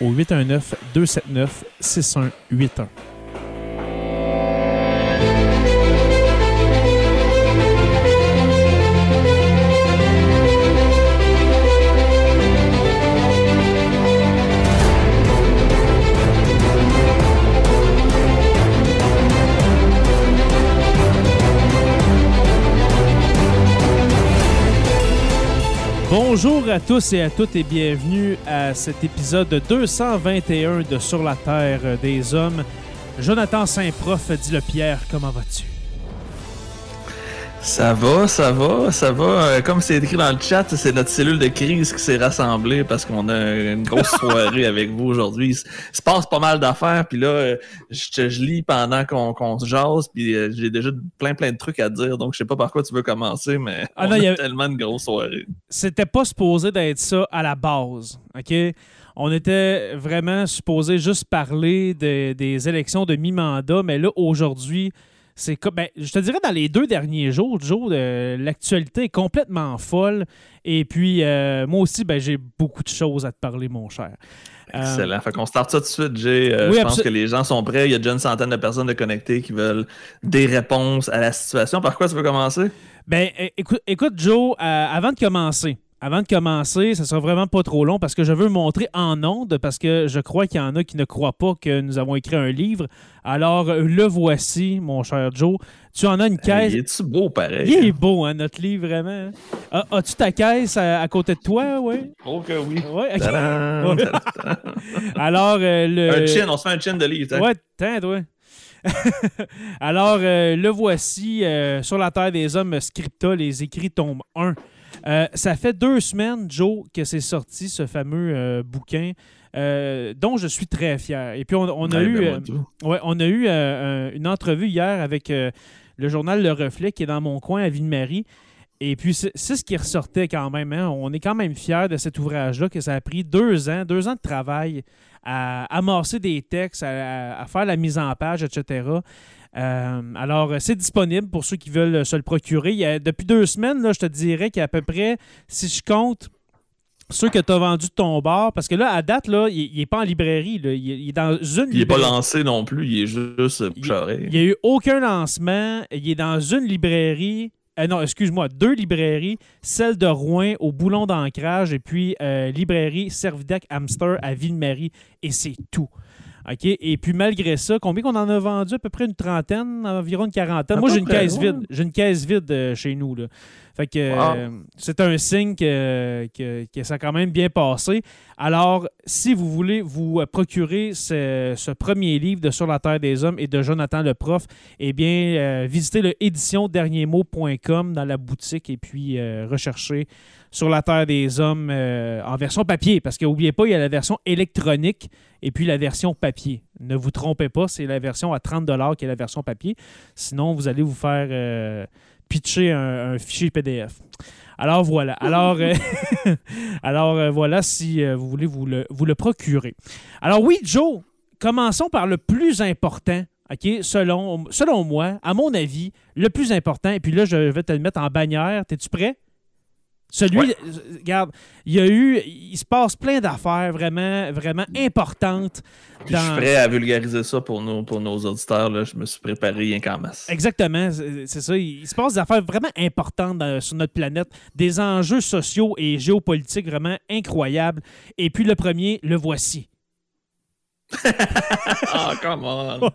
au 819 Bonjour à tous et à toutes et bienvenue à cet épisode 221 de Sur la Terre des Hommes. Jonathan Saint-Prof, dit le Pierre, comment vas-tu? Ça va, ça va, ça va. Euh, comme c'est écrit dans le chat, c'est notre cellule de crise qui s'est rassemblée parce qu'on a une grosse soirée avec vous aujourd'hui. Il se passe pas mal d'affaires, puis là, euh, je, je lis pendant qu'on se jase, puis euh, j'ai déjà plein plein de trucs à dire, donc je sais pas par quoi tu veux commencer, mais Ah on non, il y a a- tellement de grosses soirées. C'était pas supposé d'être ça à la base, OK? On était vraiment supposé juste parler de- des élections de mi-mandat, mais là, aujourd'hui, c'est comme. ben, je te dirais, dans les deux derniers jours, Joe, euh, l'actualité est complètement folle. Et puis, euh, moi aussi, ben, j'ai beaucoup de choses à te parler, mon cher. Euh, Excellent. Fait qu'on starte ça tout de suite, Jay. Euh, oui, je pense que les gens sont prêts. Il y a déjà une centaine de personnes de connectées qui veulent des réponses à la situation. Par quoi tu veux commencer? Ben, écoute, écoute Joe, euh, avant de commencer, avant de commencer, ça sera vraiment pas trop long parce que je veux montrer en ondes parce que je crois qu'il y en a qui ne croient pas que nous avons écrit un livre. Alors, le voici, mon cher Joe. Tu en as une caisse. Il est-tu beau pareil? Il est beau, hein, notre livre, vraiment. hein? Ah, As-tu ta caisse à, à côté de toi, oui? Oh que oui. Tadam! Alors, euh, le... Un chin, on se fait un chin de livre. hein? Ouais, tiens, toi. Alors, euh, le voici euh, sur la Terre des Hommes, Scripta, les écrits tome 1. Euh, ça fait deux semaines, Joe, que c'est sorti, ce fameux euh, bouquin, euh, dont je suis très fier. Et puis, on, on a, Ouais, eu, ben, ouais, on a eu un- une entrevue hier avec le journal Le Reflet, qui est dans mon coin à Ville-Marie. Et puis, c'est ce qui ressortait quand même. hein. On est quand même fiers de cet ouvrage-là, que ça a pris deux ans, deux ans de travail à amasser des textes, à, à faire la mise en page, etc. Euh, alors, euh, c'est disponible pour ceux qui veulent euh, se le procurer. Il y a- depuis deux semaines, là, je te dirais qu'il y a à peu près, si je compte, ceux que tu as vendus de ton bar, parce que là, à date, là, il n'est pas en librairie. là. Il, est- il est dans une Il est pas lancé non plus, il est juste Il- n'y a eu aucun lancement. Il est dans une librairie. euh, non, excuse-moi, deux librairies. Celle de Rouen au boulon d'ancrage et puis euh, librairie Servidac Hamster à Ville-Marie. Et c'est tout. OK? Et puis malgré ça, combien qu'on en a vendu? À peu près une trentaine, environ une quarantaine. À Moi, j'ai une caisse vide. J'ai une caisse vide euh, chez nous. Là. Fait que Wow. euh, c'est un signe que, que- que ça a quand même bien passé. Alors, si vous voulez vous euh, procurer ce, ce premier livre de Sur la Terre des Hommes et de Jonathan le Prof, eh bien, euh, visitez le éditionderniermot.com dans la boutique et puis euh, recherchez Sur la Terre des Hommes euh, en version papier. Parce que n'oubliez pas, il y a la version électronique et puis la version papier. Ne vous trompez pas, c'est la version à 30 qui est la version papier. Sinon, vous allez vous faire pitcher un, fichier PDF. Alors voilà. Alors, euh, euh, voilà si euh, vous voulez vous le, procurer. Alors oui, Joe, commençons par le plus important. Selon, selon moi, à mon avis, le plus important, et puis là, je vais te le mettre en bannière. Es-tu prêt? Celui, Ouais. regarde, il y a eu, il se passe plein d'affaires vraiment, vraiment importantes. Je suis prêt à vulgariser ça pour nos, pour nos auditeurs. Là. Je me suis préparé rien qu'en masse. Exactement, c'est ça. Il se passe des affaires vraiment importantes dans- sur notre planète, des enjeux sociaux et géopolitiques vraiment incroyables. Et puis le premier, le voici. Ah, come on!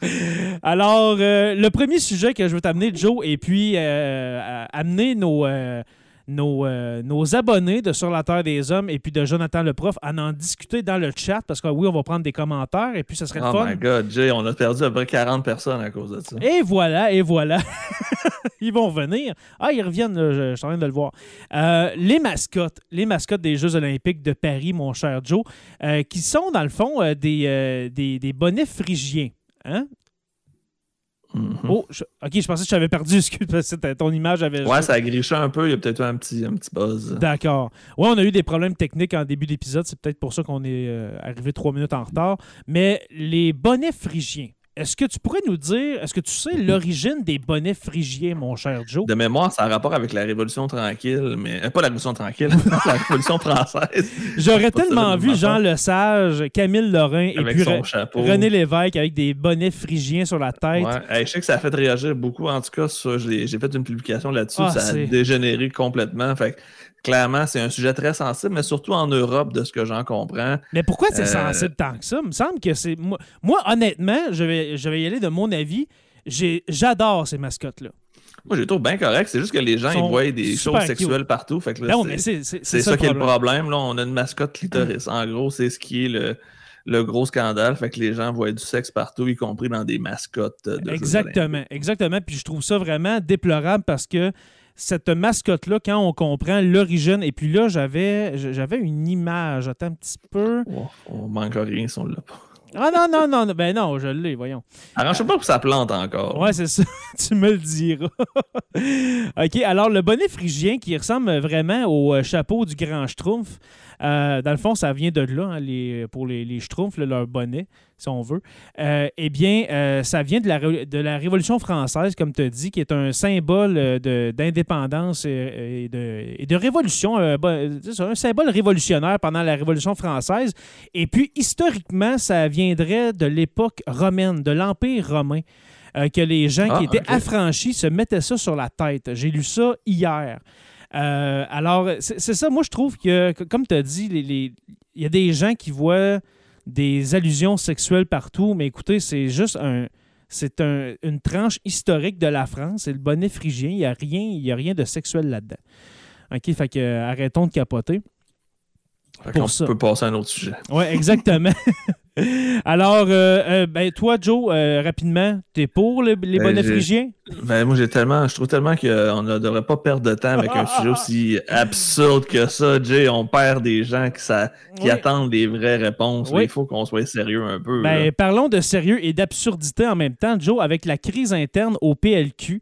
Alors, euh, le premier sujet que je veux t'amener, Joe, et puis euh, amener nos, euh, nos, euh, nos abonnés de Sur la Terre des Hommes et puis de Jonathan le Prof à en discuter dans le chat parce que oui, on va prendre des commentaires et puis ce serait Oh fun. my god, Jay, on a perdu à peu près 40 personnes à cause de ça. Et voilà, et voilà. ils vont venir. Ah, ils reviennent, je, je suis en train de le voir. Euh, les mascottes, les mascottes des Jeux olympiques de Paris, mon cher Joe, euh, qui sont dans le fond des, des, des bonnets phrygiens. Hein? Mhm. Oh, je- ok, je pensais que je t'avais perdu, excuse, parce que ton image avait... Ouais, ça a griché un peu. Il y a peut-être eu un petit, un petit buzz. D'accord. Ouais, on a eu des problèmes techniques en début d'épisode. C'est peut-être pour ça qu'on est euh, arrivé trois minutes en retard. Mais les bonnets phrygiens, est-ce que tu pourrais nous dire, est-ce que tu sais l'origine des bonnets phrygiens, mon cher Joe? De mémoire, ça a rapport avec la Révolution tranquille, mais euh, pas la Révolution tranquille, la Révolution française. J'aurais tellement vu je Jean Lesage, Camille Lorrain et puis son Re- chapeau. René Lévesque avec des bonnets phrygiens sur la tête. Ouais. Hey, je sais que ça a fait réagir beaucoup. En tout cas, j'ai fait une publication là-dessus. Ah, ça a dégénéré complètement. Fait que, clairement, c'est un sujet très sensible, mais surtout en Europe, de ce que j'en comprends. Mais pourquoi c'est Euh, sensible tant que ça? Il me semble que c'est. Moi, moi, honnêtement, je vais, je vais y aller de mon avis. J'adore ces mascottes-là. Moi, j'ai trouve bien correct. C'est juste que les gens, ils voient des choses sexuelles partout. Fait que là, Non, c'est- ça, qui est le problème. Là, on a une mascotte clitoris. En gros, c'est ce qui est le, le gros scandale. Fait que les gens voient du sexe partout, y compris dans des mascottes de Jeux olympiques. Exactement, exactement. Puis je trouve ça vraiment déplorable parce que cette mascotte-là, quand on comprend l'origine, et puis là, j'avais j'avais une image. Attends un petit peu. Oh, on manque rien si on l'a pas. Ah non, non, non, non, ben non, je l'ai, voyons. Arrange-toi pas pour ça plante encore. Ouais, c'est ça. tu me le diras. OK, alors le bonnet phrygien qui ressemble vraiment au euh, chapeau du grand Schtroumpf. Euh, dans le fond, ça vient de là, hein, les, pour les, les Schtroumpfs, leur bonnet, si on veut. Euh, eh bien, euh, ça vient de la, ré- de la Révolution française, comme tu as dit, qui est un symbole d'indépendance et, et de, et de révolution. un symbole révolutionnaire pendant la Révolution française. Et puis, historiquement, ça viendrait de l'époque romaine, de l'Empire romain. euh, que les gens Ah, qui étaient affranchis se mettaient ça sur la tête. J'ai lu ça hier. Euh, alors, c'est ça, moi, je trouve que, comme tu as dit, il y a des gens qui voient des allusions sexuelles partout, mais écoutez, c'est juste un. C'est un- une tranche historique de la France. C'est le bonnet phrygien. Il n'y a, rien- a rien de sexuel là-dedans. OK, fait que arrêtons de capoter. Pour ça. peut passer à un autre sujet. Oui, exactement. Alors, euh, euh, ben, toi, Joe, euh, rapidement, t'es pour le- les Ben? Ben, moi, j'ai tellement, je trouve tellement qu'on ne devrait pas perdre de temps avec un sujet aussi absurde que ça. Jay, on perd des gens qui, ça, qui Oui. attendent des vraies réponses. Oui. Il faut qu'on soit sérieux un peu. Ben, là. parlons de sérieux et d'absurdité en même temps, Joe, avec la crise interne au PLQ.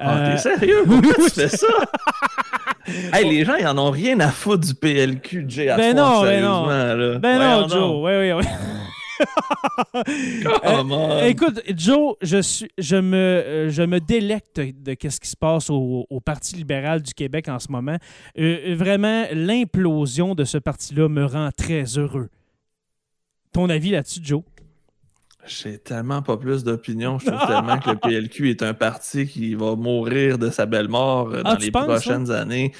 Ah, Euh, t'es sérieux? Pourquoi tu fais ça? Hey, les gens, ils en ont rien à foutre du PLQ, Jay, à Ben ce point, non, ben non. là. Ben non, Joe. Oui, oui, oui. On. Écoute, Joe, je, suis, je, me, euh, je me délecte de ce qui se passe au, au Parti libéral du Québec en ce moment. Euh, vraiment, l'implosion de ce parti-là me rend très heureux. Ton avis là-dessus, Joe? J'ai tellement pas plus d'opinion. Je trouve tellement que le PLQ est un parti qui va mourir de sa belle mort euh, Ah, dans les prochaines années.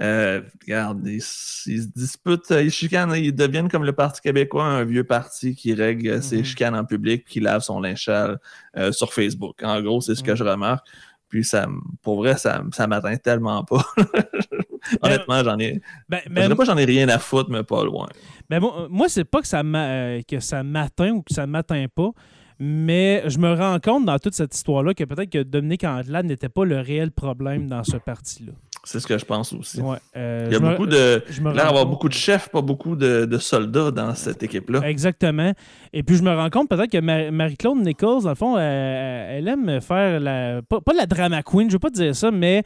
Euh, regarde, ils, ils se disputent, euh, ils chicanent, ils deviennent comme le Parti québécois, un vieux parti qui règle ses Mhm. chicanes en public, qui lave son linge sale euh, sur Facebook. En gros, c'est ce que Mhm. je remarque. Puis ça, pour vrai, ça, ça m'atteint tellement pas. Honnêtement, j'en ai. Ben, Je pas j'en ai rien à foutre, mais pas loin. Ben, moi, moi, c'est pas que ça euh, que ça m'atteint ou que ça m'atteint pas, mais je me rends compte dans toute cette histoire-là que peut-être que Dominique Andelade n'était pas le réel problème dans ce parti-là. C'est ce que je pense aussi. Ouais, euh, Il y a me- beaucoup de. je me Il a l'air rends d'avoir compte- beaucoup de chefs, pas beaucoup de, de soldats dans cette équipe-là. Exactement. Et puis, je me rends compte peut-être que Mar- Marie-Claude Nichols, dans le fond, euh, elle aime faire la. Pas, pas la drama queen, je veux pas dire ça, mais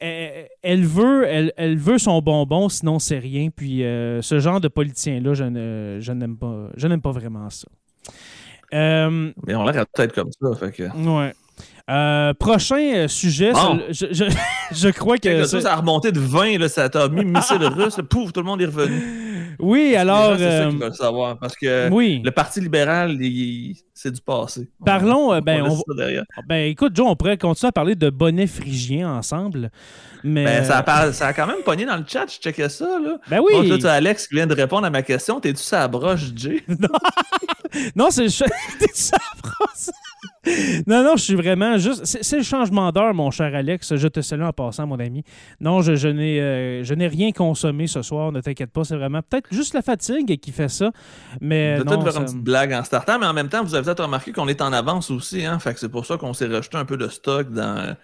elle, elle veut, elle, elle veut son bonbon, sinon c'est rien. Puis, euh, ce genre de politicien-là, je ne- je n'aime pas, je n'aime pas vraiment ça. Euh, Mais on l'air peut-être comme ça. Fait que... ouais. Euh, prochain sujet, Bon. je, je- je crois que. Ça, ça a remonté de 20, là, ça t'a mis missile russe, là, pouf, tout le monde est revenu. Oui, alors. C'est ça qu'ils veulent savoir. Parce que oui. le Parti libéral, il- c'est du passé. Parlons, euh, ben, on- derrière. Ben écoute, Joe, on pourrait continuer à parler de bonnet phrygien ensemble. Mais. Ben, ça, a, ça a quand même pogné dans le chat, je checkais ça. Là. Ben oui. Là, tu as Alex qui vient de répondre à ma question. T'es-tu sa broche, Jay? Non, c'est le cha- T'es ça, France? Non, non, je suis vraiment juste. C'est le changement d'heure, mon cher Alex. Je te salue en passant, mon ami. Non, je, je n'ai euh, je n'ai rien consommé ce soir, ne t'inquiète pas. C'est vraiment peut-être juste la fatigue qui fait ça. Mais peut-être faire ça- une petite blague en startant, mais en même temps, vous avez peut-être remarqué qu'on est en avance aussi. Hein? Fait que c'est pour ça qu'on s'est rejeté un peu de stock dans,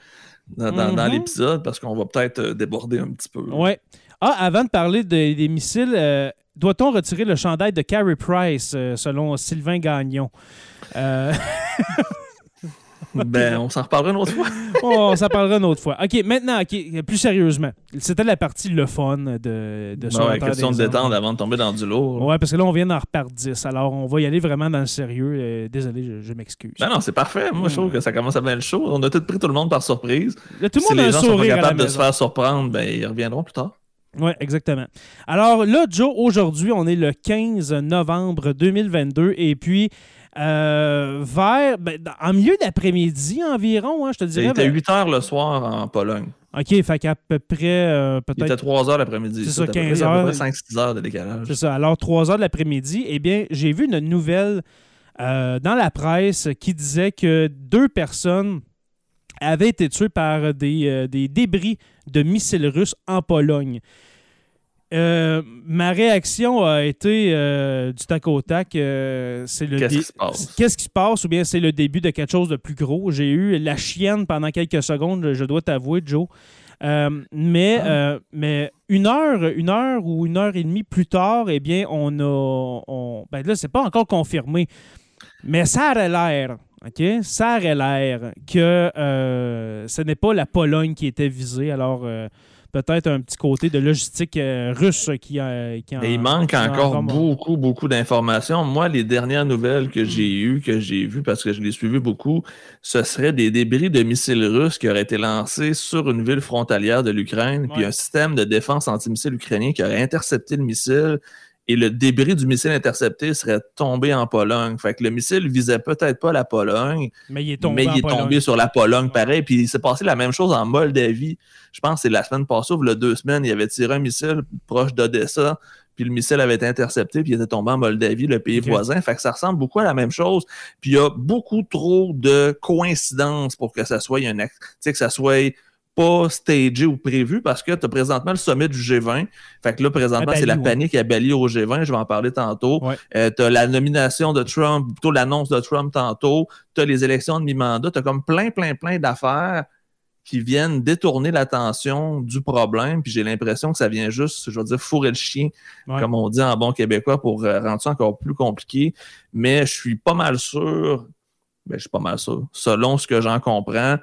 dans, dans- dans Mhm. l'épisode, parce qu'on va peut-être euh, déborder un petit peu. Ouais. Ah, avant de parler de- des missiles, euh, doit-on retirer le chandail de Carey Price, euh, selon Sylvain Gagnon? Euh, Ben, on s'en reparlera une autre fois. oh, ça parlera une autre fois. OK, maintenant, OK, plus sérieusement. C'était la partie le fun de, de Ben la ouais, question de détendre avant de tomber dans du lourd. Ouais, parce que là, on vient d'en repartir 10. Alors, on va y aller vraiment dans le sérieux. Euh, désolé, je, je m'excuse. Ben non, c'est parfait. Moi, je trouve que ça commence à bien le show. On a tout pris tout le monde par surprise. Là, tout le si monde a les gens sont pas capables de se faire surprendre, ben, ils reviendront plus tard. Oui, exactement. Alors là, Joe, aujourd'hui, on est le 15 novembre 2022 et puis euh, vers, ben, en milieu d'après-midi environ, hein, je te Il dirais. était ben, 8 heures le soir en Pologne. OK, fait qu'à peu près, euh, Il était peut-être, 3 heures l'après-midi. C'est ça, à peu près. 15 Il y a à peu heures. près 5-6 heures de décalage. c'est ça, alors 3 heures de l'après-midi, eh bien, j'ai vu une nouvelle euh, dans la presse qui disait que deux personnes avaient été tuées par des, euh, des débris de missiles russes en Pologne. Euh, ma réaction a été euh, du tac au tac. euh, c'est le Qu'est-ce qui se passe? Qu'est-ce qui se passe ou bien c'est le début de quelque chose de plus gros? J'ai eu la chienne pendant quelques secondes, je dois t'avouer, Joe. Euh, mais, Ah. euh, mais une heure, une heure ou une heure et demie plus tard, eh bien, on a. On, ben là, c'est pas encore confirmé. Mais ça aurait l'air, OK? Ça aurait l'air que euh, ce n'est pas la Pologne qui était visée. Alors, euh, peut-être un petit côté de logistique euh, russe qui, a qui en- Et il manque en encore beaucoup, beaucoup d'informations. Moi, les dernières nouvelles que j'ai eues, que j'ai vues, parce que je les suivi beaucoup, ce serait des débris de missiles russes qui auraient été lancés sur une ville frontalière de l'Ukraine, puis un système de défense antimissile ukrainien qui aurait intercepté le missile. Et le débris du missile intercepté serait tombé en Pologne. Fait que le missile visait peut-être pas la Pologne, Mais il est tombé, il est tombé sur la Pologne pareil. Puis il s'est passé la même chose en Moldavie. Je pense que c'est la semaine passée ou deux semaines, il avait tiré un missile proche d'Odessa. Puis le missile avait été intercepté, puis il était tombé en Moldavie, le pays voisin. Fait que ça ressemble beaucoup à la même chose. Puis il y a beaucoup trop de coïncidences pour que ça soit un ac- tu sais, que ça soit pas stagé ou prévu parce que tu as présentement le sommet du G20. Fait que là, présentement, c'est la ouais. panique à Bali au G20. Je vais en parler tantôt. Ouais. Euh, tu as la nomination de Trump, plutôt l'annonce de Trump tantôt. Tu as les élections de mi-mandat. Tu as comme plein, plein, plein d'affaires qui viennent détourner l'attention du problème. Puis j'ai l'impression que ça vient juste, je veux dire, fourrer le chien, Ouais. comme on dit en bon québécois, pour euh, rendre ça encore plus compliqué. Mais je suis pas mal sûr, ben, je suis pas mal sûr, selon ce que j'en comprends,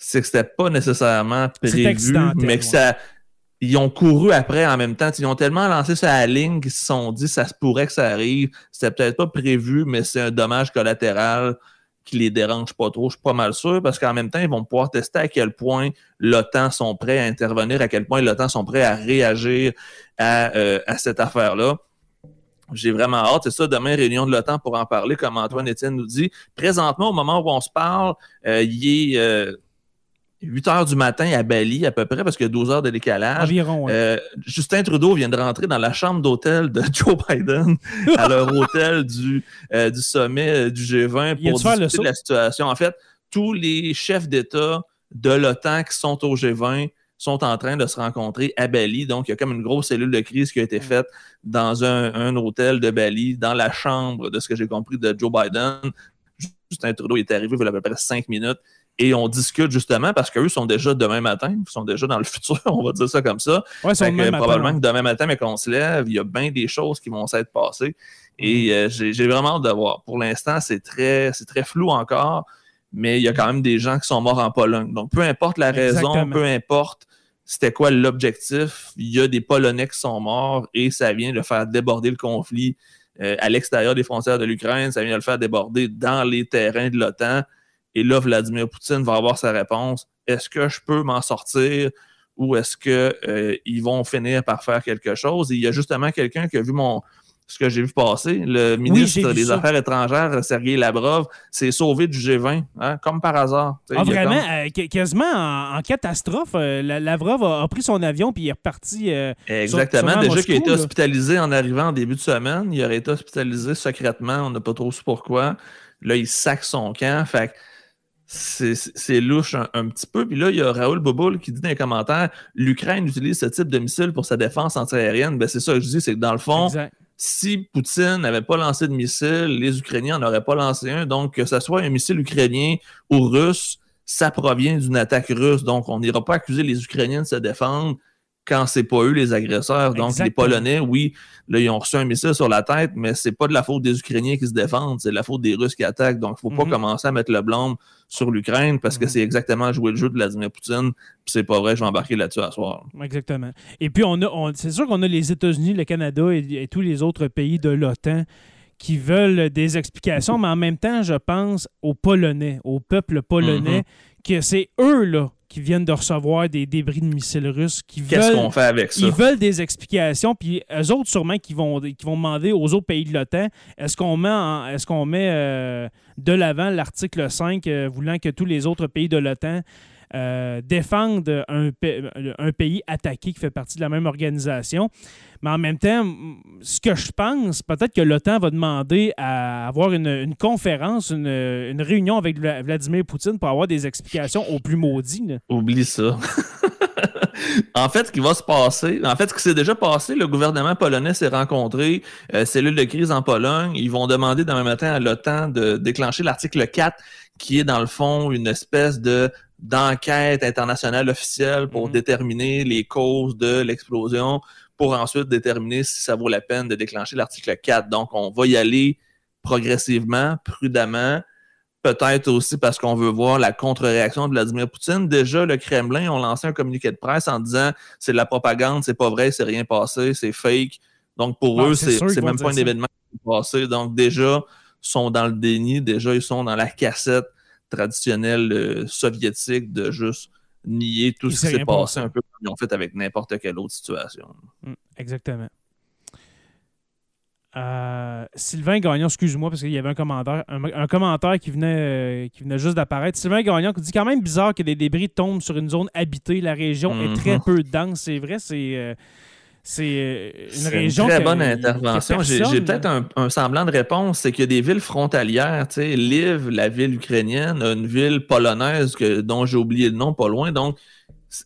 c'est que c'était pas nécessairement prévu, mais que ouais. ça. Ils ont couru après en même temps. Ils ont tellement lancé ça à la ligne qu'ils se sont dit ça se pourrait que ça arrive. C'était peut-être pas prévu, mais c'est un dommage collatéral qui les dérange pas trop. Je suis pas mal sûr parce qu'en même temps, ils vont pouvoir tester à quel point l'OTAN sont prêts à intervenir, à quel point l'OTAN sont prêts à réagir à, euh, à cette affaire-là. J'ai vraiment hâte. C'est ça, demain, réunion de l'OTAN pour en parler, comme Antoine Étienne nous dit. Présentement, au moment où on se parle, euh, il est euh, 8 heures du matin à Bali, à peu près, parce qu'il y a 12 heures de décalage. Environ, ouais. Euh, Justin Trudeau vient de rentrer dans la chambre d'hôtel de Joe Biden à leur hôtel du, euh, du sommet euh, du G20 Il a pour discuter de la situation. En fait, tous les chefs d'État de l'OTAN qui sont au G20 sont en train de se rencontrer à Bali. Donc, il y a comme une grosse cellule de crise qui a été faite dans un, un hôtel de Bali, dans la chambre, de ce que j'ai compris, de Joe Biden. Justin Trudeau est arrivé il y a à peu près cinq minutes et on discute justement parce qu'eux sont déjà demain matin, ils sont déjà dans le futur, on va dire ça comme ça. Ouais, que, même matin, probablement ouais. que demain matin, mais qu'on se lève, il y a bien des choses qui vont s'être passées. Et Mm-hmm. euh, j'ai vraiment hâte de voir. Pour l'instant, c'est très, c'est très flou encore, mais il y a quand même des gens qui sont morts en Pologne. Donc, peu importe la raison, peu importe c'était quoi l'objectif, il y a des Polonais qui sont morts et ça vient de faire déborder le conflit euh, à l'extérieur des frontières de l'Ukraine, ça vient de le faire déborder dans les terrains de l'OTAN. Et là, Vladimir Poutine va avoir sa réponse. Est-ce que je peux m'en sortir ou est-ce qu'ils euh, vont finir par faire quelque chose? Et il y a justement quelqu'un qui a vu mon, ce que j'ai vu passer. Le ministre des Affaires étrangères, Sergei Lavrov, s'est sauvé du G20, hein, comme par hasard. Ah, vraiment? Euh, quasiment en, catastrophe. Euh, Lavrov a, pris son avion puis il est reparti. Euh, Exactement. Déjà qu'il a été hospitalisé en arrivant en début de semaine. Il aurait été hospitalisé secrètement. On n'a pas trop su pourquoi. Là, il sac son camp. Fait c'est louche un, petit peu. Puis là, il y a Raoul Boboul qui dit dans les commentaires l'Ukraine utilise ce type de missile pour sa défense antiaérienne. Ben, c'est ça que je dis, c'est que dans le fond, si Poutine n'avait pas lancé de missile, les Ukrainiens n'auraient pas lancé un. Donc, que ce soit un missile ukrainien ou russe, ça provient d'une attaque russe. Donc, on n'ira pas accuser les Ukrainiens de se défendre quand c'est pas eux les agresseurs. Donc, les Polonais, oui, là, ils ont reçu un missile sur la tête, mais c'est pas de la faute des Ukrainiens qui se défendent, c'est de la faute des Russes qui attaquent. Donc, il faut pas mhm. commencer à mettre le blâme sur l'Ukraine parce que mhm. c'est exactement jouer le jeu de Vladimir Poutine. Puis c'est pas vrai, je vais embarquer là-dessus à soir. Exactement. Et puis, on a, c'est sûr qu'on a les États-Unis, le Canada et, tous les autres pays de l'OTAN qui veulent des explications, mais en même temps, je pense aux Polonais, au peuple polonais, mhm. que c'est eux, là, qui viennent de recevoir des débris de missiles russes. Qu'est-ce qu'on fait avec ça? Ils veulent des explications, puis eux autres, sûrement, qui vont, qui vont demander aux autres pays de l'OTAN est-ce qu'on met, est-ce qu'on met euh, de l'avant l'article 5 euh, voulant que tous les autres pays de l'OTAN euh, défendent un, un, pays attaqué qui fait partie de la même organisation. Mais en même temps, ce que je pense, peut-être que l'OTAN va demander à avoir une, conférence, une, réunion avec Vladimir Poutine pour avoir des explications au plus maudit. Oublie ça. en fait, ce qui va se passer, en fait, ce qui s'est déjà passé, le gouvernement polonais s'est rencontré, euh, cellule de crise en Pologne. Ils vont demander demain matin à l'OTAN de déclencher l'article 4, qui est dans le fond une espèce de d'enquête internationale officielle pour mhm. déterminer les causes de l'explosion, pour ensuite déterminer si ça vaut la peine de déclencher l'article 4. Donc, on va y aller progressivement, prudemment, peut-être aussi parce qu'on veut voir la contre-réaction de Vladimir Poutine. Déjà, le Kremlin ont lancé un communiqué de presse en disant c'est de la propagande, c'est pas vrai, c'est rien passé, c'est fake. Donc, pour eux, c'est même pas un événement qui est passé. Donc, déjà, ils sont dans le déni, déjà, ils sont dans la cassette traditionnel euh, soviétique de juste nier tout ce qui s'est passé un peu comme ils ont fait avec n'importe quelle autre situation. Mm, exactement. Euh, Sylvain Gagnon, excuse-moi, parce qu'il y avait un commentaire, un, commentaire qui venait, euh, qui venait juste d'apparaître. Sylvain Gagnon qui dit quand même bizarre que des débris tombent sur une zone habitée. La région est très mm-hmm. peu dense. C'est vrai, c'est. C'est euh, une région. Une très bonne intervention. J'ai peut-être un, semblant de réponse. C'est qu'il y a des villes frontalières. Lviv, la ville ukrainienne, une ville polonaise que, dont j'ai oublié le nom pas loin. Donc,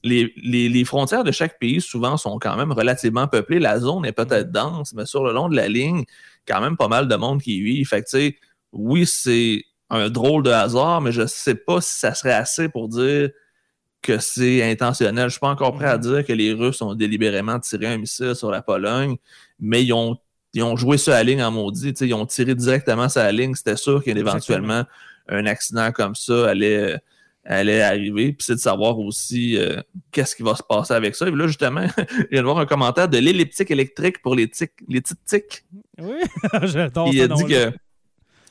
les, frontières de chaque pays, souvent, sont quand même relativement peuplées. La zone est peut-être dense, mais sur le long de la ligne, quand même pas mal de monde qui y vit. Fait que, oui, c'est un drôle de hasard, mais je ne sais pas si ça serait assez pour dire que c'est intentionnel. Je suis pas encore prêt à mhm. dire que les Russes ont délibérément tiré un missile sur la Pologne, mais ils ont, ont joué sur la ligne en maudit. Ils ont tiré directement sur la ligne. C'était sûr qu'éventuellement, un accident comme ça allait, allait arriver. Puis c'est de savoir aussi euh, qu'est-ce qui va se passer avec ça. Et là, justement, je viens de voir un commentaire de l'elliptique électrique pour les, tics, les petites tics. Oui, j'adore Il a dit que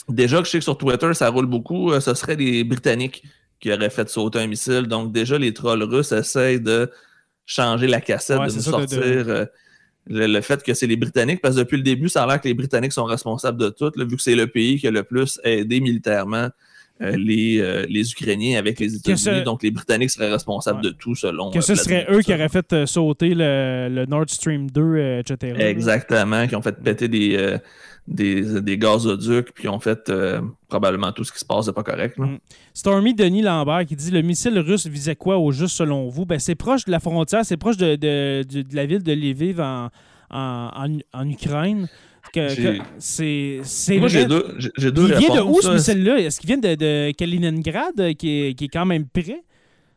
déjà que je sais que sur Twitter, ça roule beaucoup, euh, ce serait les Britanniques qui aurait fait sauter un missile. Donc, déjà, les trolls russes essayent de changer la cassette, de nous sortir euh, le, fait que c'est les Britanniques, parce que depuis le début, ça a l'air que les Britanniques sont responsables de tout, vu que c'est le pays qui a le plus aidé militairement euh, les, euh, les, Ukrainiens avec les États-Unis. Donc, les Britanniques seraient responsables de tout, selon. Que ce serait eux qui auraient fait sauter le, Nord Stream 2, etc. Exactement, qui ont fait péter des des, des gazoducs, puis ont fait euh, probablement tout ce qui se passe de pas correct. Mm. Stormy Denis Lambert qui dit Le missile russe visait quoi au juste selon vous? Ben, C'est proche de la frontière, c'est proche de, de, de, la ville de Lviv en, en, en, Ukraine. c'est Moi, j'ai deux, j'ai deux Il vient de où ce missile-là? Est-ce qu'il vient de, de Kaliningrad, qui est, qui est quand même près?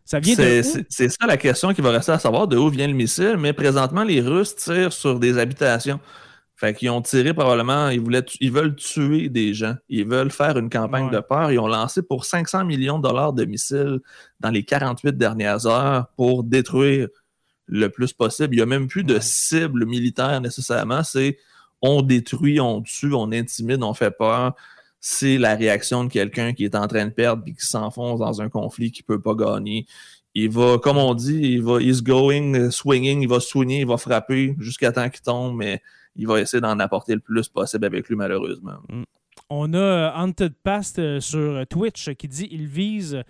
Ça vient de C'est ça la question qui va rester à savoir de où vient le missile, mais présentement, les Russes tirent sur des habitations. Fait qu'ils ont tiré probablement, ils, voulaient, ils veulent tuer des gens. Ils veulent faire une campagne de peur. Ils ont lancé pour 500 millions de dollars de missiles dans les 48 dernières heures pour détruire le plus possible. Il n'y a même plus de cible militaire nécessairement. C'est on détruit, on tue, on intimide, on fait peur, c'est la réaction de quelqu'un qui est en train de perdre et qui s'enfonce dans un conflit qui ne peut pas gagner. Il va, comme on dit, il va, is going, swinging, il va swinger, il va frapper jusqu'à temps qu'il tombe, mais il va essayer d'en apporter le plus possible avec lui, malheureusement. Mm. On a euh, Haunted Past euh, sur Twitch qui dit il vise,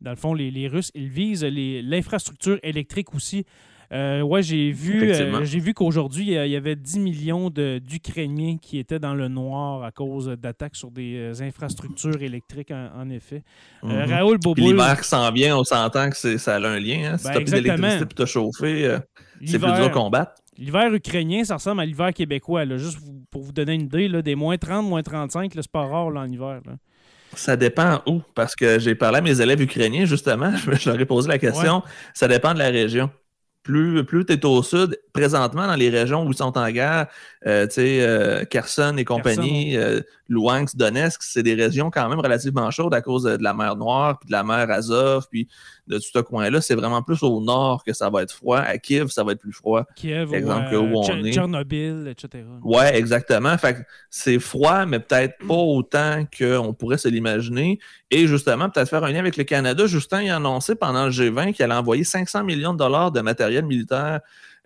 dans le fond, les, les Russes, ils visent l'infrastructure électrique aussi euh, ouais, j'ai vu, euh, j'ai vu qu'aujourd'hui, il y avait 10 millions d'Ukrainiens qui étaient dans le noir à cause d'attaques sur des euh, infrastructures électriques, en, effet. Mhm. Raoul Boboul... L'hiver qui s'en vient, on s'entend que ça a un lien. Hein? Si ben, tu as d'électricité pour te chauffer, c'est plus dur à combattre. L'hiver ukrainien, ça ressemble à l'hiver québécois. Juste pour vous donner une idée, là, des moins 30, moins 35, c'est pas rare en hiver. Ça dépend où, parce que j'ai parlé à mes élèves ukrainiens, justement, je leur ai posé la question. Ça dépend de la région plus, plus tu es au sud, présentement dans les régions où ils sont en guerre, euh, tu sais, euh, Kherson et compagnie, euh, Luhansk, Donetsk, c'est des régions quand même relativement chaudes à cause de, la mer Noire, puis de la mer Azov, puis de tout ce coin-là. C'est vraiment plus au nord que ça va être froid. À Kiev, ça va être plus froid. Kiev, exemple, où on est. Tchernobyl, etc. Ouais, exactement. Fait c'est froid, mais peut-être pas autant qu'on pourrait se l'imaginer. Et justement, peut-être faire un lien avec le Canada. Justin il a annoncé pendant le G20 qu'il allait envoyer 500 millions de dollars de matériel militaire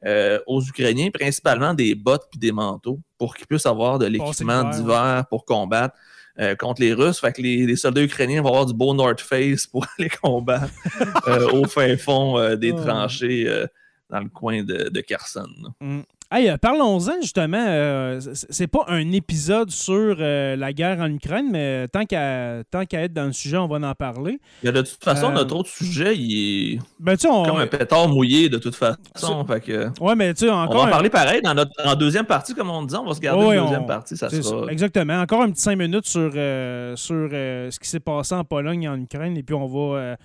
euh, aux Ukrainiens, principalement des bottes et des manteaux, pour qu'ils puissent avoir de l'équipement d'hiver pour combattre. Euh, contre les Russes. Fait que les, soldats ukrainiens vont avoir du beau North Face pour aller combattre euh, au fin fond des tranchées dans le coin de, de Kherson. Hey, euh, parlons-en justement. Euh, c'est pas un épisode sur euh, la guerre en Ukraine, mais tant qu'à tant qu'à être dans le sujet, on va en parler. Il y a de toute façon, notre autre sujet, il est ben, comme un pétard mouillé de toute façon. Fait que... Ouais, mais tu encore. On va en parler pareil dans notre en deuxième partie, comme on dit, on va se garder la deuxième partie. Ça sera... Exactement. Encore un petit cinq minutes sur, sur ce qui s'est passé en Pologne et en Ukraine, et puis on va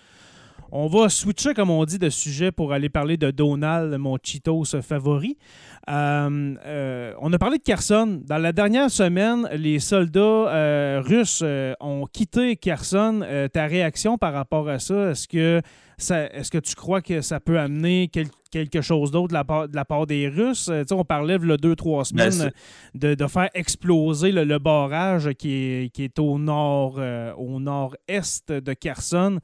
on va switcher, comme on dit, de sujet pour aller parler de Donald, mon Cheetos favori. Euh, euh, on a parlé de Kherson. Dans la dernière semaine, les soldats euh, russes ont quitté Kherson. ta réaction par rapport à ça, est-ce que, est-ce que tu crois que ça peut amener quelque chose d'autre de, la part, des Russes? on parlait il y a deux, trois ben, semaines de, faire exploser le, barrage qui est, au nord au nord-est de Kherson.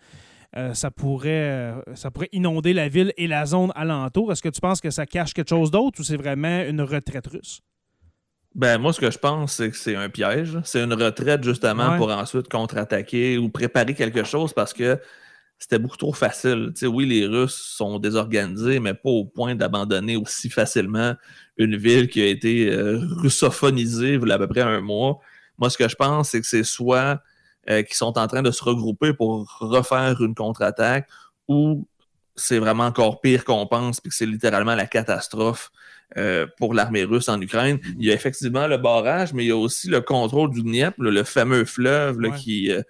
Euh, ça, pourrait, euh, ça pourrait inonder la ville et la zone alentour. Est-ce que tu penses que ça cache quelque chose d'autre ou c'est vraiment une retraite russe? Ben, moi, ce que je pense, c'est que c'est un piège. C'est une retraite, justement, pour ensuite contre-attaquer ou préparer quelque chose parce que c'était beaucoup trop facile. oui, les Russes sont désorganisés, mais pas au point d'abandonner aussi facilement une ville qui a été euh, russophonisée il y a à peu près un mois. Moi, ce que je pense, c'est que c'est soit euh, qui sont en train de se regrouper pour refaire une contre-attaque ou c'est vraiment encore pire qu'on pense, puis que c'est littéralement la catastrophe euh, pour l'armée russe en Ukraine. Il y a effectivement le barrage, mais il y a aussi le contrôle du Dniepr, le fameux fleuve qui, euh,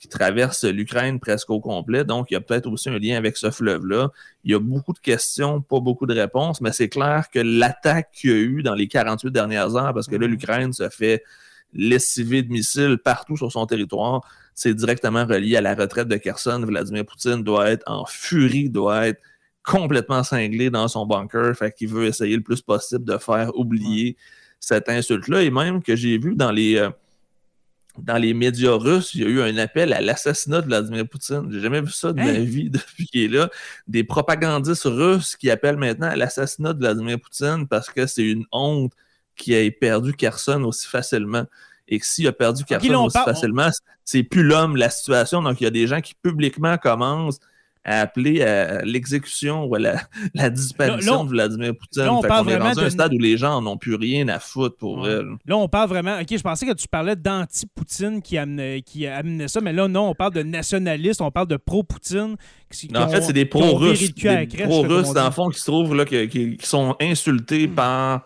qui, traverse l'Ukraine presque au complet. Donc, il y a peut-être aussi un lien avec ce fleuve-là. Il y a beaucoup de questions, pas beaucoup de réponses, mais c'est clair que l'attaque qu'il y a eu dans les 48 dernières heures, parce que là, l'Ukraine se fait lessivé de missiles partout sur son territoire. C'est directement relié à la retraite de Kherson. Vladimir Poutine doit être en furie, doit être complètement cinglé dans son bunker. Fait qu'il veut essayer le plus possible de faire oublier cette insulte-là. Et même que j'ai vu dans les, euh, dans les médias russes, il y a eu un appel à l'assassinat de Vladimir Poutine. J'ai jamais vu ça de ma vie depuis qu'il est là. Des propagandistes russes qui appellent maintenant à l'assassinat de Vladimir Poutine parce que c'est une honte qui ait perdu Carson aussi facilement. Et s'il a perdu Carson aussi facilement, c'est plus l'homme, la situation. Donc, il y a des gens qui publiquement commencent à appeler à l'exécution ou à la, disparition de Vladimir Poutine. on, on est dans un stade où les gens n'ont plus rien à foutre pour elle. Là, on parle vraiment. OK, je pensais que tu parlais d'anti-Poutine qui amenait, qui amenait ça, mais là, non, on parle de nationalistes, on parle de pro-Poutine. En fait, c'est des pro-russes. Des pro-russes, dans le fond, qui se trouvent là, qui, sont insultés hmm. par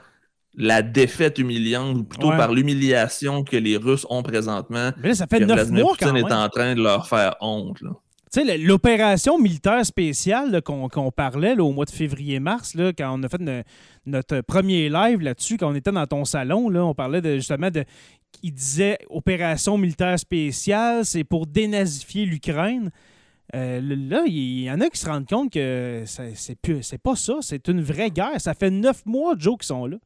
la défaite humiliante, ou plutôt par l'humiliation que les Russes ont présentement. Mais là, ça fait neuf mois quand même. est en train de leur faire honte. Tu sais, l'opération militaire spéciale qu'on parlait au mois de février-mars, quand on a fait notre premier live là-dessus, quand on était dans ton salon, là, on parlait de, justement de. Il disait opération militaire spéciale, c'est pour dénazifier l'Ukraine. Euh, là, il y en a qui se rendent compte que c'est pas ça, c'est une vraie guerre. Ça fait neuf mois, Joe, qu'ils sont là.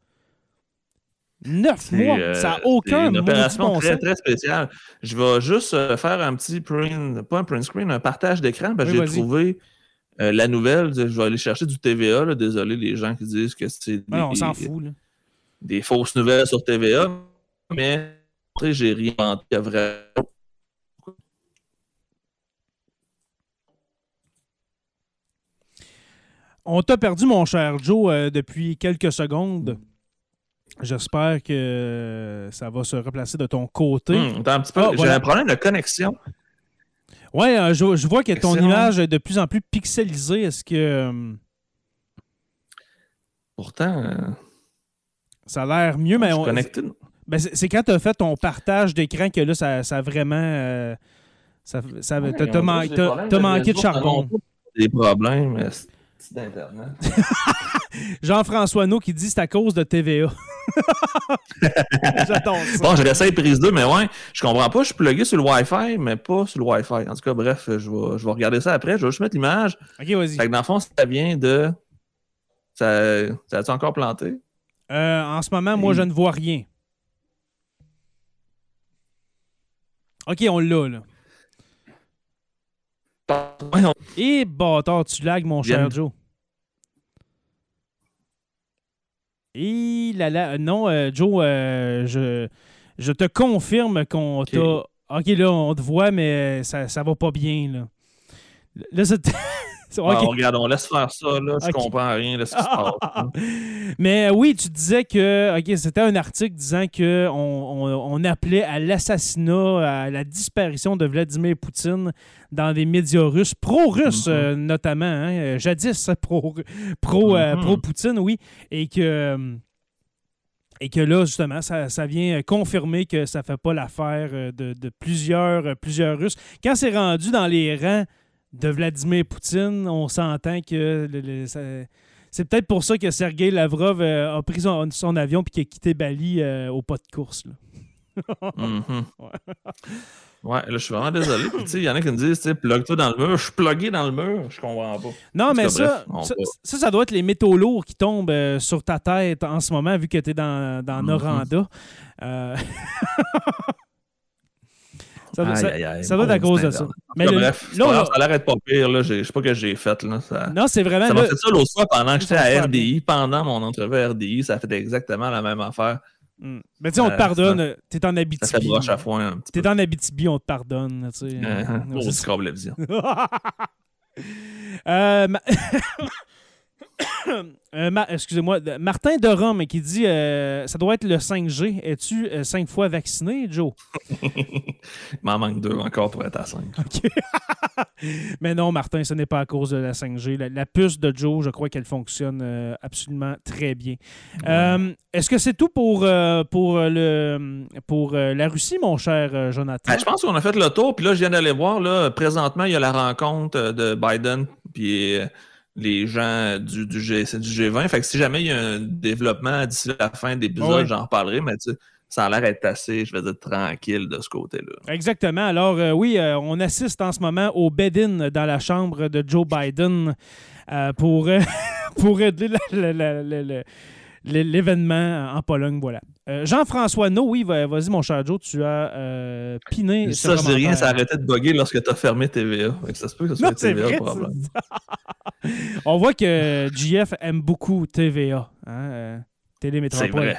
Neuf mois? euh, ça n'a aucun une opération très, très spéciale. Je vais juste euh, faire un petit print, pas un print screen, un partage d'écran, parce que Oui, j'ai trouvé euh, la nouvelle. Je vais aller chercher du TVA. là. Désolé les gens qui disent que c'est des, non, on s'en fout. Là. des fausses nouvelles sur TVA, mais j'ai rien inventé vraiment. On t'a perdu, mon cher Joe, depuis quelques secondes. J'espère que ça va se replacer de ton côté. Attends un petit peu. Ah, j'ai voilà. un problème de connexion. Ouais, euh, je, je vois que ton Excellent. image est de plus en plus pixelisée. Est-ce que euh, Pourtant, euh, ça a l'air mieux? Mais on- connecté. ben, c'est quand tu as fait ton partage d'écran que là, ça, ça a vraiment. ça, ça- Ouais, t'as- man- manqué de charbon. Des problèmes c'est d'Internet? Jean-François No qui dit c'est à cause de TVA. J'adore ça. Bon, je réessaye prise 2, mais ouais, je comprends pas. Je suis plugué sur le Wi-Fi, mais pas sur le Wi-Fi. En tout cas, bref, je vais, je vais regarder ça après. Je vais juste mettre l'image. Ok, vas-y. Fait que dans le fond, ça vient de. Ça, ça a-tu encore planté? Euh, en ce moment, moi, Et- je ne vois rien. Ok, on l'a, là. Et bâtard, tu lags, mon cher. Joe. Et là là, non, euh, Joe, euh, je, je te confirme qu'on Ok. t'a. Ok, là, on te voit, mais ça, ça va pas bien, là. Là, c'est. Ah, regarde, on laisse faire ça, là. Je comprends rien de ce qui se passe. Mais oui, tu disais que ok, c'était un article disant que on, on- appelait à l'assassinat, à la disparition de Vladimir Poutine dans des médias russes, pro-russes Mhm. euh, notamment, hein, jadis pro, pro, euh, Mhm. pro-Poutine, oui, et que et que là, justement, ça, ça vient confirmer que ça fait pas l'affaire euh, de, de plusieurs, plusieurs Russes. Quand c'est rendu dans les rangs de Vladimir Poutine, on s'entend que le- le- ça- c'est peut-être pour ça que Sergei Lavrov euh, a pris son, son avion et qu'il a quitté Bali euh, au pas de course. là. Mhm. Ouais, là, je suis vraiment désolé. Il y en a qui me disent, plug-toi dans le mur. Je suis plugué dans le mur. Je comprends pas. Non, mais ça, bref, ça, ça, ça doit être les métaux lourds qui tombent euh, sur ta tête en ce moment, vu que tu es dans, dans Mhm. Noranda. ça, doit- Aïe, ça- aïe, aïe, ça doit être à cause de ça. Mais le- bref, là, on ça a l'air pas pire. Là. Je sais pas que j'ai fait. Là. Ça, Non, c'est vraiment. ça m'a fait ça l'autre fois pendant que j'étais Ça à RDI. Pendant mon entrevue à RDI, ça a fait exactement la même affaire. Mm. Mais tu sais, on te Euh, pardonne. T'es en Ça fait Abitibi. broche à foin un petit. T'es en Abitibi, on te pardonne. tu sais. Euh, Euh, câble la vision. Euh, ma- Euh, Ma- Excusez-moi, Martin de Rome qui dit euh, ça doit être le 5G. Es-tu euh, cinq fois vacciné, Joe? Il m'en manque deux encore pour être à 5. Mais non, Martin, ce n'est pas à cause de la 5G. La, la puce de Joe, je crois qu'elle fonctionne absolument très bien. Est-ce que c'est tout pour, pour, le, pour la Russie, mon cher Jonathan? Ben, je pense qu'on a fait le tour, puis là, je viens d'aller voir, là, présentement, il y a la rencontre de Biden, puis les gens du, du, G, du G20. Fait que si jamais il y a un développement d'ici la fin de l'épisode, j'en reparlerai, mais tu ça a l'air d'être assez, je vais dire, tranquille de ce côté-là. Exactement. Alors, euh, oui, euh, on assiste en ce moment au bed-in dans la chambre de Joe Biden euh, pour, pour régler l'événement en Pologne. Voilà. Jean-François No, oui, va- vas-y, mon cher Joe, tu as piné. Ça, je dis rien, ça a arrêté de bugger lorsque tu as fermé TVA. Ça se peut que ce soit TVA vrai, le problème. On voit que JF aime beaucoup TVA. Hein, euh, C'est Télémétropole. vrai.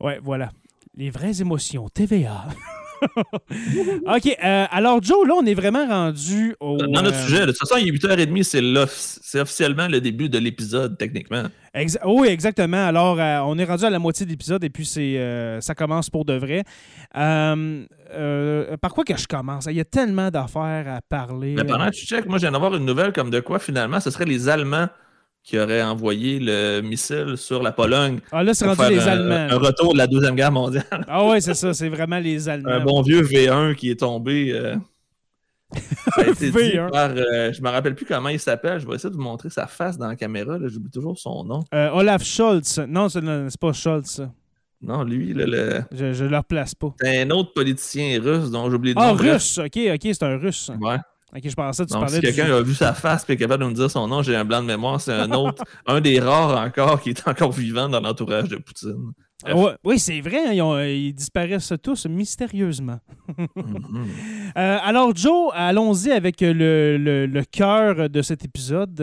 Ouais, voilà. Les vraies émotions, TVA. OK, euh, alors Joe, là, on est vraiment rendu au... Dans notre euh, sujet, de toute façon, il est 8h30, c'est l'off- c'est officiellement le début de l'épisode, techniquement. Exa- oui, exactement. Alors, euh, on est rendu à la moitié de l'épisode et puis c'est, ça commence pour de vrai. Par quoi que je commence? Il y a tellement d'affaires à parler. Mais pendant que tu checkes, moi, je viens d'avoir une nouvelle comme de quoi, finalement, ce serait les Allemands qui auraient envoyé le missile sur la Pologne. Ah, là, c'est rendu faire les un, Allemands. un retour de la Deuxième Guerre mondiale. Ah ouais, c'est ça, c'est vraiment les Allemands. un bon vieux V1 qui est tombé. euh, ça a été dit V1. par, euh, je me rappelle plus comment il s'appelle. Je vais essayer de vous montrer sa face dans la caméra. J'oublie toujours son nom. Euh, Olaf Scholz. Non, c'est, pas Scholz. Non, lui, là, le... Je, je le replace pas. c'est un autre politicien russe dont j'oublie le Ah, nom. Bref. russe. OK, OK, c'est un russe. Ouais. OK, je pensais que tu Donc, parlais si quelqu'un du... a vu sa face et est capable de me dire son nom, j'ai un blanc de mémoire. C'est un autre, un des rares encore qui est encore vivant dans l'entourage de Poutine. oui, c'est vrai, hein, ils, disparaissent tous mystérieusement. Mhm. alors, Joe, allons-y avec le, le, cœur de cet épisode,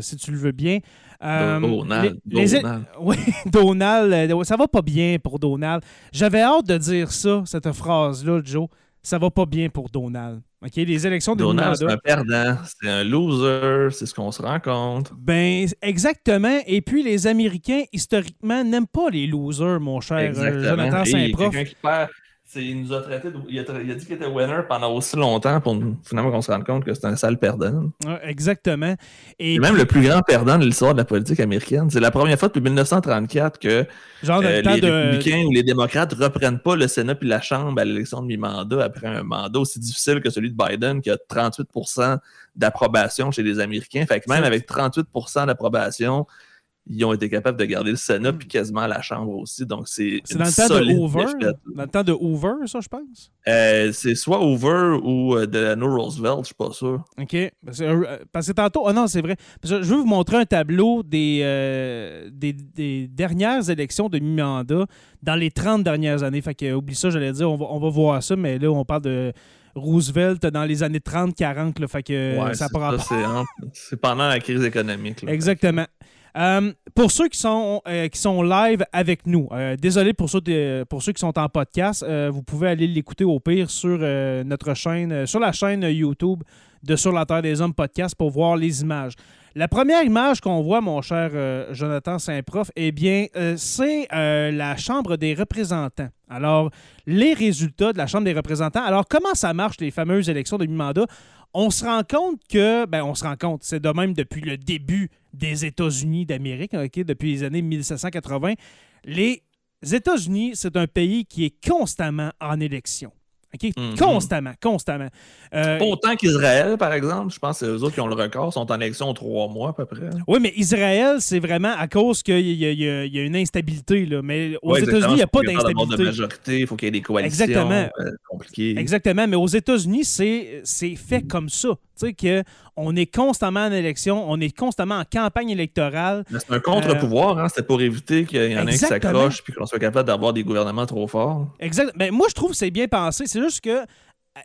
si tu le veux bien. Donald. Donald. Oui, Donald. Ça va pas bien pour Donald. J'avais hâte de dire ça, cette phrase-là, Joe ça va pas bien pour Donald. OK, les élections de Donald, c'est un perdant, c'est un loser, c'est ce qu'on se rend compte. Ben, exactement. Et puis, les Américains, historiquement, n'aiment pas les losers, mon cher euh, Jonathan Saint-Prof. Il nous a traité il, a, dit qu'il était winner pendant aussi longtemps pour finalement qu'on se rende compte que c'est un sale perdant. exactement. Et même le plus grand perdant de l'histoire de la politique américaine. C'est la première fois depuis 1934 que Genre euh, les républicains ou les démocrates ne reprennent pas le Sénat puis la Chambre à l'élection de mi-mandat après un mandat aussi difficile que celui de Biden qui a 38% d'approbation chez les Américains. Fait que même avec 38% d'approbation, ils ont été capables de garder le Sénat puis quasiment la Chambre aussi. Donc, c'est. Dans le temps de Hoover? Dans le temps de Hoover, ça, je pense? Euh, c'est soit Hoover ou euh, de No Roosevelt, je suis pas sûr. OK. Euh, parce que tantôt. Oh non, c'est vrai. je veux vous montrer un tableau des, des, dernières élections de mi-mandat dans les 30 dernières années. Fait que, oublie ça, j'allais dire, on va, on va voir ça, mais là, on parle de. Roosevelt dans les années 30-40. Fait que ça C'est pendant la crise économique. Exactement. Euh, pour ceux qui sont, euh, qui sont live avec nous, euh, désolé pour ceux, pour ceux qui sont en podcast, vous pouvez aller l'écouter au pire sur notre chaîne, sur la chaîne YouTube de Sur la Terre des Hommes podcast pour voir les images. La première image qu'on voit, mon cher Jonathan Saint-Prof, eh bien, c'est la Chambre des représentants. Alors, les résultats de la Chambre des représentants. Alors, comment ça marche, les fameuses élections de mi-mandat? On se rend compte que, ben, on se rend compte, c'est de même depuis le début des États-Unis d'Amérique, depuis les années 1780. Les États-Unis, c'est un pays qui est constamment en élection. Mhm. Constamment, constamment. Euh, pas autant qu'Israël, par exemple. Je pense que les autres qui ont le record sont en élection trois mois à peu près. Oui, mais Israël, c'est vraiment à cause qu'il y, y, a une instabilité. Là. Mais aux États-Unis, il n'y a pas d'instabilité. de majorité, il faut qu'il y ait des coalitions Exactement. Euh, compliquées. Exactement, mais aux États-Unis, c'est fait comme ça. Tu sais, que on est constamment en élection, on est constamment en campagne électorale. C'est un contre-pouvoir, hein? c'était pour éviter qu'il y en ait qui s'accrochent puis qu'on soit capable d'avoir des gouvernements trop forts. Exact. Mais moi, je trouve que c'est bien pensé. C'est juste que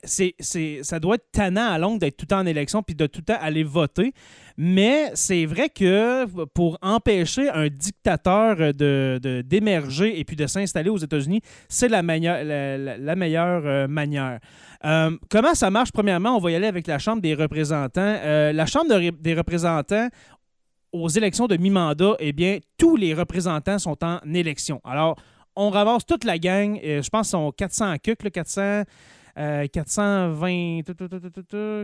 c'est, ça doit être tannant à longue d'être tout le temps en élection puis de tout le temps aller voter. Mais c'est vrai que pour empêcher un dictateur de, d'émerger et puis de s'installer aux États-Unis, c'est la, meilleure, la, meilleure euh, manière. Euh, comment ça marche? Premièrement, on va y aller avec la Chambre des représentants. Euh, la Chambre des représentants, aux élections de mi-mandat, eh bien, tous les représentants sont en élection. Alors, on ramasse toute la gang. je pense qu'ils sont 400 cucs, 400... 420,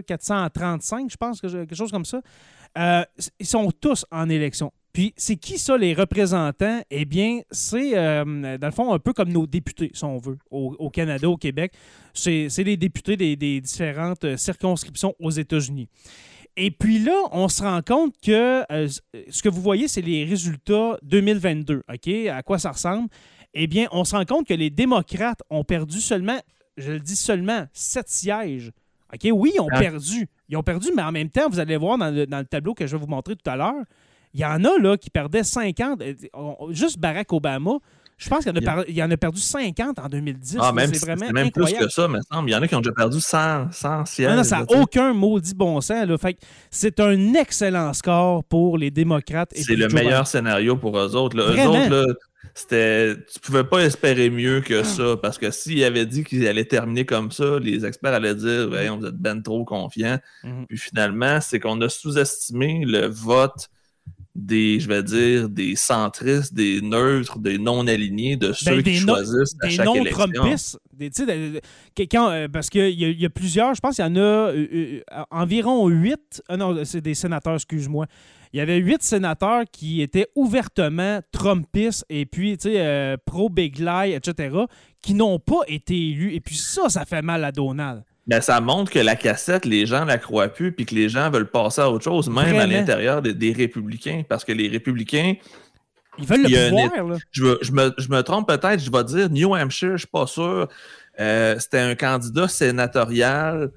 435, je pense, quelque chose comme ça. Euh, ils sont tous en élection. Puis, c'est qui ça, les représentants? Eh bien, c'est, euh, dans le fond, un peu comme nos députés, si on veut, au, Canada, au Québec. C'est, les députés des, différentes circonscriptions aux États-Unis. Et puis là, on se rend compte que euh, ce que vous voyez, c'est les résultats 2022. OK? À quoi ça ressemble? Eh bien, on se rend compte que les démocrates ont perdu seulement, je le dis seulement, sept sièges. OK? Oui, ils ont ah. perdu. Ils ont perdu, mais en même temps, vous allez voir dans le, tableau que je vais vous montrer tout à l'heure, il y en a là qui perdaient 50. Euh, juste Barack Obama, je pense qu'il y, en a perdu 50 en 2010. Ah, même, c'est vraiment même plus que ça, me semble. Il y en a qui ont déjà perdu 100, 100 sièges. Non, ça n'a aucun maudit bon sens. c'est un excellent score pour les démocrates. C'est le meilleur scénario pour eux autres. Eux autres, là, c'était tu pouvais pas espérer mieux que ah. ça parce que s'il avait dit qu'il allait terminer comme ça, les experts allaient dire on vous êtes ben trop confiant. Mhm. Puis finalement, c'est qu'on a sous-estimé le vote des, je vais dire, des centristes, des neutres, des non-alignés, de ben, ceux qui choisissent à chaque élection. Des, euh, parce qu'il y, y, a plusieurs, je pense qu'il y en a euh, euh, environ huit, non, c'est des sénateurs, excuse-moi, il y avait huit sénateurs qui étaient ouvertement Trumpistes et puis, euh, pro-Big Lie, etc., qui n'ont pas été élus. Et puis ça, ça fait mal à Donald. Ben, ça montre que la cassette, les gens la croient plus, puis que les gens veulent passer à autre chose, même à l'intérieur des, républicains, parce que les républicains. Ils veulent le pouvoir, là. Je, me, trompe peut-être, je vais dire New Hampshire, je suis pas sûr. Euh, c'était un candidat sénatorial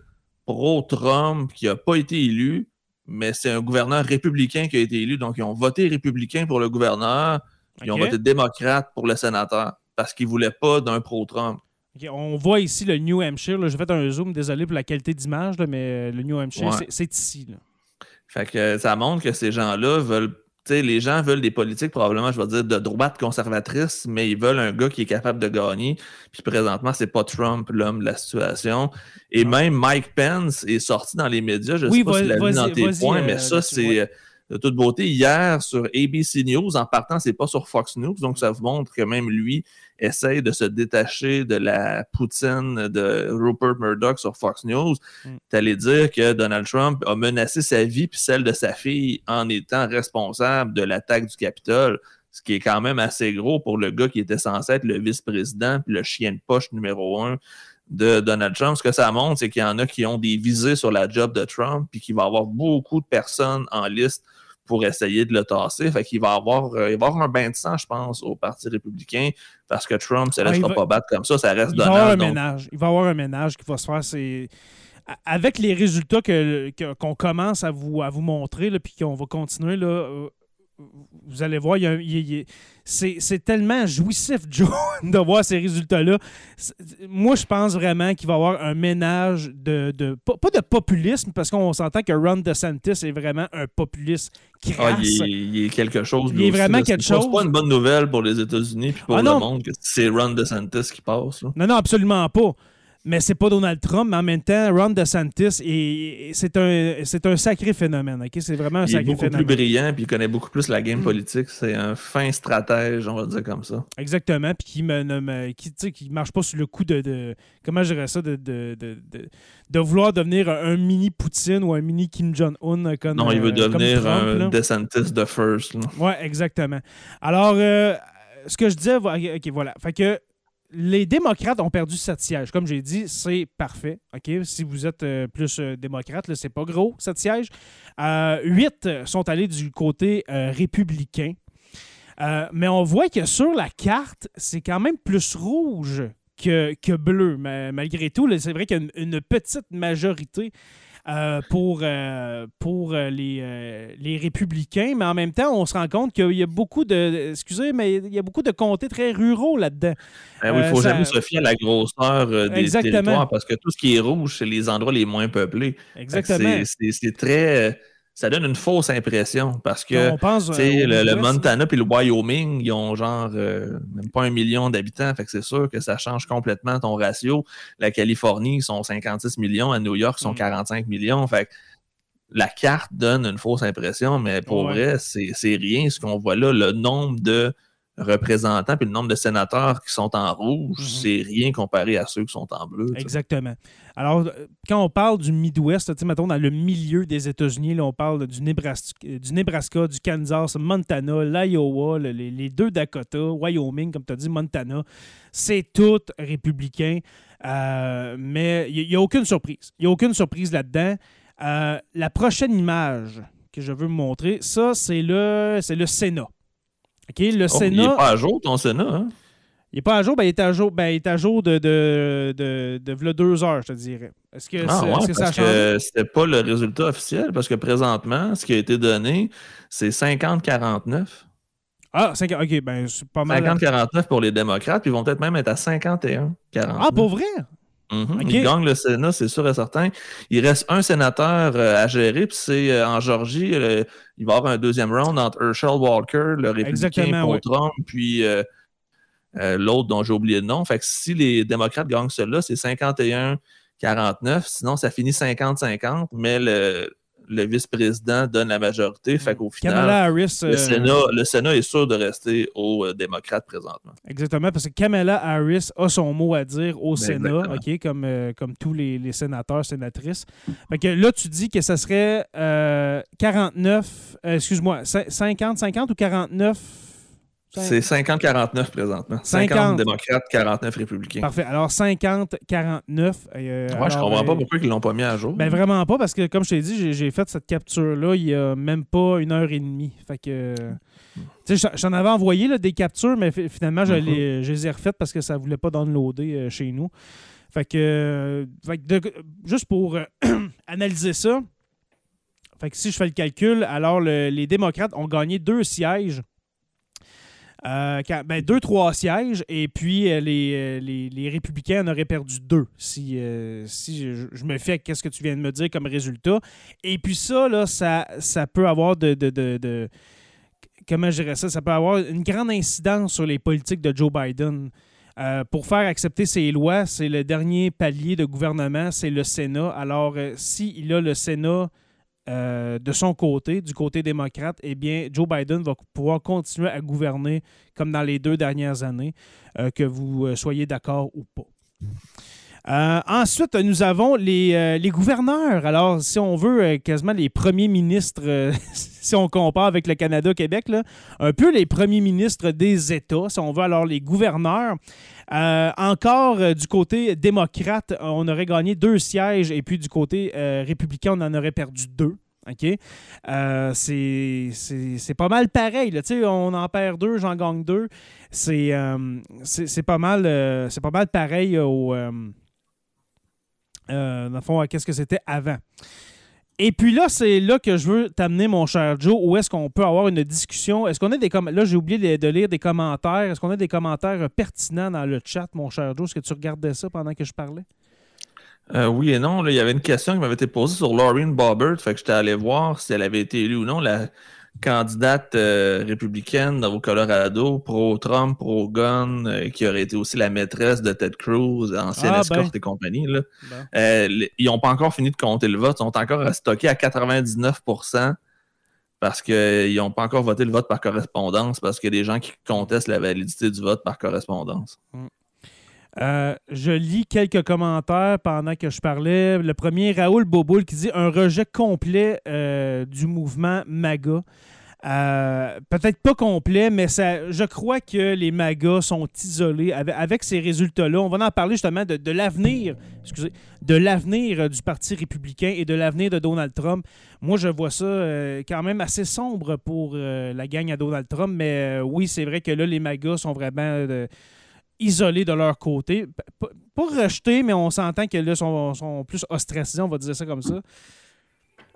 pro-Trump qui n'a pas été élu mais c'est un gouverneur républicain qui a été élu, donc ils ont voté républicain pour le gouverneur. Ils ont voté démocrate pour le sénateur parce qu'ils voulaient pas d'un pro-Trump. On voit ici le New Hampshire. là. J'ai fait un zoom, désolé pour la qualité d'image, mais euh, le New Hampshire, Ouais. c'est- c'est ici. là. Fait que ça montre que ces gens-là veulent. Les gens veulent des politiques, probablement, je vais dire, de droite conservatrice, mais ils veulent un gars qui est capable de gagner. Puis présentement, c'est pas Trump, l'homme de la situation. Et même Mike Pence est sorti dans les médias. Je Oui, sais pas si l'a dans tes points, euh, mais ça, là-dessus, c'est euh, de toute beauté. Hier, sur ABC News, en partant, c'est pas sur Fox News, donc ça vous montre que même lui essaye de se détacher de la poutine de Rupert Murdoch sur Fox News. Mm. T'allais dire que Donald Trump a menacé sa vie puis celle de sa fille en étant responsable de l'attaque du Capitole, ce qui est quand même assez gros pour le gars qui était censé être le vice-président puis le chien de poche numéro un de Donald Trump. Ce que ça montre, c'est qu'il y en a qui ont des visées sur la job de Trump puis qu'il va y avoir beaucoup de personnes en liste pour essayer de le tasser. Fait qu'il va avoir, euh, il va avoir un bain de sang, je pense, au Parti républicain, parce que Trump se Ouais, laissera va- pas battre comme ça. Ça reste Il va y avoir un Donald. donc- ménage. Il va y avoir un ménage qui va se faire. C'est... Avec les résultats que, que- qu'on commence à vous, à vous montrer, là, puis qu'on va continuer, là, euh, vous allez voir, c'est, tellement jouissif, Joe, de voir ces résultats-là. Moi, je pense vraiment qu'il va y avoir un ménage de. de pas, de populisme, parce qu'on s'entend que Ron DeSantis est vraiment un populiste Ah, crasse. il, est, il est quelque chose. Il est aussi, vraiment là. quelque chose. C'est pas une bonne nouvelle pour les États-Unis puis pour Ah, le monde que c'est Ron DeSantis qui passe. là. Non, non, absolument pas. Mais c'est pas Donald Trump, mais en même temps, Ron DeSantis, est- c'est un, c'est un sacré phénomène. ok? C'est vraiment un Il est sacré beaucoup plus phénomène. brillant puis il connaît beaucoup plus la Mm. game politique. C'est un fin stratège, on va dire comme ça. Exactement. Puis qui ne me- qui, qui marche pas sur le coup de. de- comment je dirais ça de, de, de, de- vouloir devenir un, mini Poutine ou un mini Kim Jong-un. Comme, Non, il veut euh, devenir Trump, un là. DeSantis de first. là. Oui, exactement. Alors, euh, ce que je disais, OK, voilà. Fait que les démocrates ont perdu sept sièges. Comme j'ai dit, c'est parfait. OK? Si vous êtes euh, plus euh, démocrate, c'est pas gros, sept sièges. Euh, huit sont allés du côté euh, républicain. Euh, mais on voit que sur la carte, c'est quand même plus rouge que, bleu. Malgré tout, c'est vrai qu'il petite majorité euh, pour, euh, pour euh, les, les républicains, mais en même temps, on se rend compte qu'il y a beaucoup de. Excusez, mais il y a beaucoup de comtés très ruraux là-dedans. Ben oui, il faut ça- jamais se fier à la grosseur des Exactement. territoires parce que tout ce qui est rouge, c'est les endroits les moins peuplés. Exactement. c'est très. Ça donne une fausse impression parce que on pense. euh, le, Montana puis le Wyoming, ils ont genre euh, même pas un million d'habitants. Fait que c'est sûr que ça change complètement ton ratio. La Californie, ils sont 56 millions. À New York, ils sont Mm. 45 millions. Fait que la carte donne une fausse impression, mais pour Ouais. vrai, c'est c'est rien. Ce qu'on voit là, le nombre de représentants puis le nombre de sénateurs qui sont en rouge, Mhm. c'est rien comparé à ceux qui sont en bleu. Exactement. Alors, euh, quand on parle du Midwest, mettons dans le milieu des États-Unis, là, on parle du Nebraska, du, Nebraska, du Kansas, Montana, l'Iowa, le- les, les deux Dakota, Wyoming, comme tu as dit, Montana. C'est tout républicain. Euh, mais il n'y a, aucune surprise. Il n'y a aucune surprise là-dedans. Euh, la prochaine image que je veux vous montrer, ça, c'est le, c'est le Sénat. OK? Le Oh, il n'est Sénat. pas à jour, ton Sénat. Hein? Il n'est pas à jour, ben, il est à jour, ben, il est à jour de, de, de, de v'là deux heures, je te dirais. Est-ce que, Ah c'est- ouais, est-ce que ça change? que c'était pas le résultat officiel, parce que présentement, ce qui a été donné, c'est 50-49. Ah, cinq- ok, ben c'est pas mal. 50-49 pour les démocrates, puis ils vont peut-être même être à 51-49. Ah, pour vrai? Mhm. Ok. Ils gagnent le Sénat, c'est sûr et certain. Il reste un sénateur euh, à gérer, puis c'est euh, en Georgie. euh, il va y avoir un deuxième round entre Herschel Walker, le républicain pour. Trump, puis l'autre dont j'ai oublié le nom. Fait que si les démocrates gagnent celui-là, c'est 51-49. Sinon, ça finit 50-50, mais le, le vice-président donne la majorité. Fait qu'au final, Kamala Harris. le, euh, Sénat, le Sénat est sûr de rester aux euh, démocrates présentement. Exactement, parce que Kamala Harris a son mot à dire au Sénat, exactement. ok, comme, euh, comme tous les, les sénateurs, sénatrices. Fait que là, tu dis que ça serait euh, 49, euh, excuse-moi, cin- 50, 50 ou 49? C'est 50-49 présentement. 50, 50. démocrates, 49 républicains. Parfait. Alors, 50, 49. euh, Ouais, je comprends pas euh, pourquoi ils l'ont pas mis à jour. Ben vraiment pas, parce que comme je t'ai dit, j'ai- fait cette capture-là il y a même pas une heure et demie. Fait que. Tu sais, j'en- avais envoyé là, des captures, mais fi- finalement, je, Mhm. les- je les ai refaites parce que ça voulait pas downloader euh, chez nous. Fait que. euh, fait que de- juste pour analyser ça, fait que si je fais le calcul, alors le- les démocrates ont gagné deux sièges. Euh, ben, deux, trois sièges, et puis les, les, républicains en auraient perdu deux, si, si je, me fais qu'est-ce que tu viens de me dire comme résultat. Et puis ça, là, ça, ça peut avoir de, de, comment je dirais ça, ça peut avoir une grande incidence sur les politiques de Joe Biden. pour faire accepter ces lois, c'est le dernier palier de gouvernement, c'est le Sénat. Alors, s'il a le Sénat euh, de son côté, du côté démocrate, eh bien, Joe Biden va pouvoir continuer à gouverner comme dans les deux dernières années, euh, que vous euh, soyez d'accord ou pas. Ensuite, nous avons les, les, gouverneurs. Alors, si on veut, quasiment les premiers ministres, si on compare avec le Canada-Québec, un peu les premiers ministres des États, si on veut, alors les gouverneurs. encore du côté démocrate, on aurait gagné deux sièges et puis du côté républicain, on en aurait perdu deux. OK? Euh, c'est pas mal pareil. Là. On en perd deux, j'en gagne deux. C'est euh, pas, mal, euh, pas mal pareil au. Dans le fond, qu'est-ce que c'était avant. Et puis là, c'est là que je veux t'amener, mon cher Joe, où est-ce qu'on peut avoir une discussion? Est-ce qu'on a des Là, j'ai oublié de, lire des commentaires. Est-ce qu'on a des commentaires pertinents dans le chat, mon cher Joe? Est-ce que tu regardais ça pendant que je parlais? Euh, oui et non. il y avait une question qui m'avait été posée sur Laureen Bobbert. Fait que j'étais allé voir si elle avait été élue ou non candidate euh, républicaine au Colorado, pro-Trump, pro-gun, euh, qui aurait été aussi la maîtresse de Ted Cruz, ancienne ah, escorte ben. et compagnie. Là. ils n'ont pas encore fini de compter le vote. Ils sont encore stockés à 99% parce qu'ils n'ont pas encore voté le vote par correspondance parce qu'il y a des gens qui contestent la validité du vote par correspondance. Mm. Euh, je lis quelques commentaires pendant que je parlais. Le premier, Raoul Boboul, qui dit un rejet complet euh, du mouvement MAGA. Euh, peut-être pas complet, mais ça, je crois que les MAGA sont isolés avec, ces résultats-là. On va en parler justement de, l'avenir, excusez, de l'avenir du Parti républicain et de l'avenir de Donald Trump. Moi, je vois ça quand même assez sombre pour la gang à Donald Trump, mais oui, c'est vrai que là, les MAGA sont vraiment isolés de leur côté. Pas rejetés, mais on s'entend que là, sont, sont plus ostracisés, on va dire ça comme ça.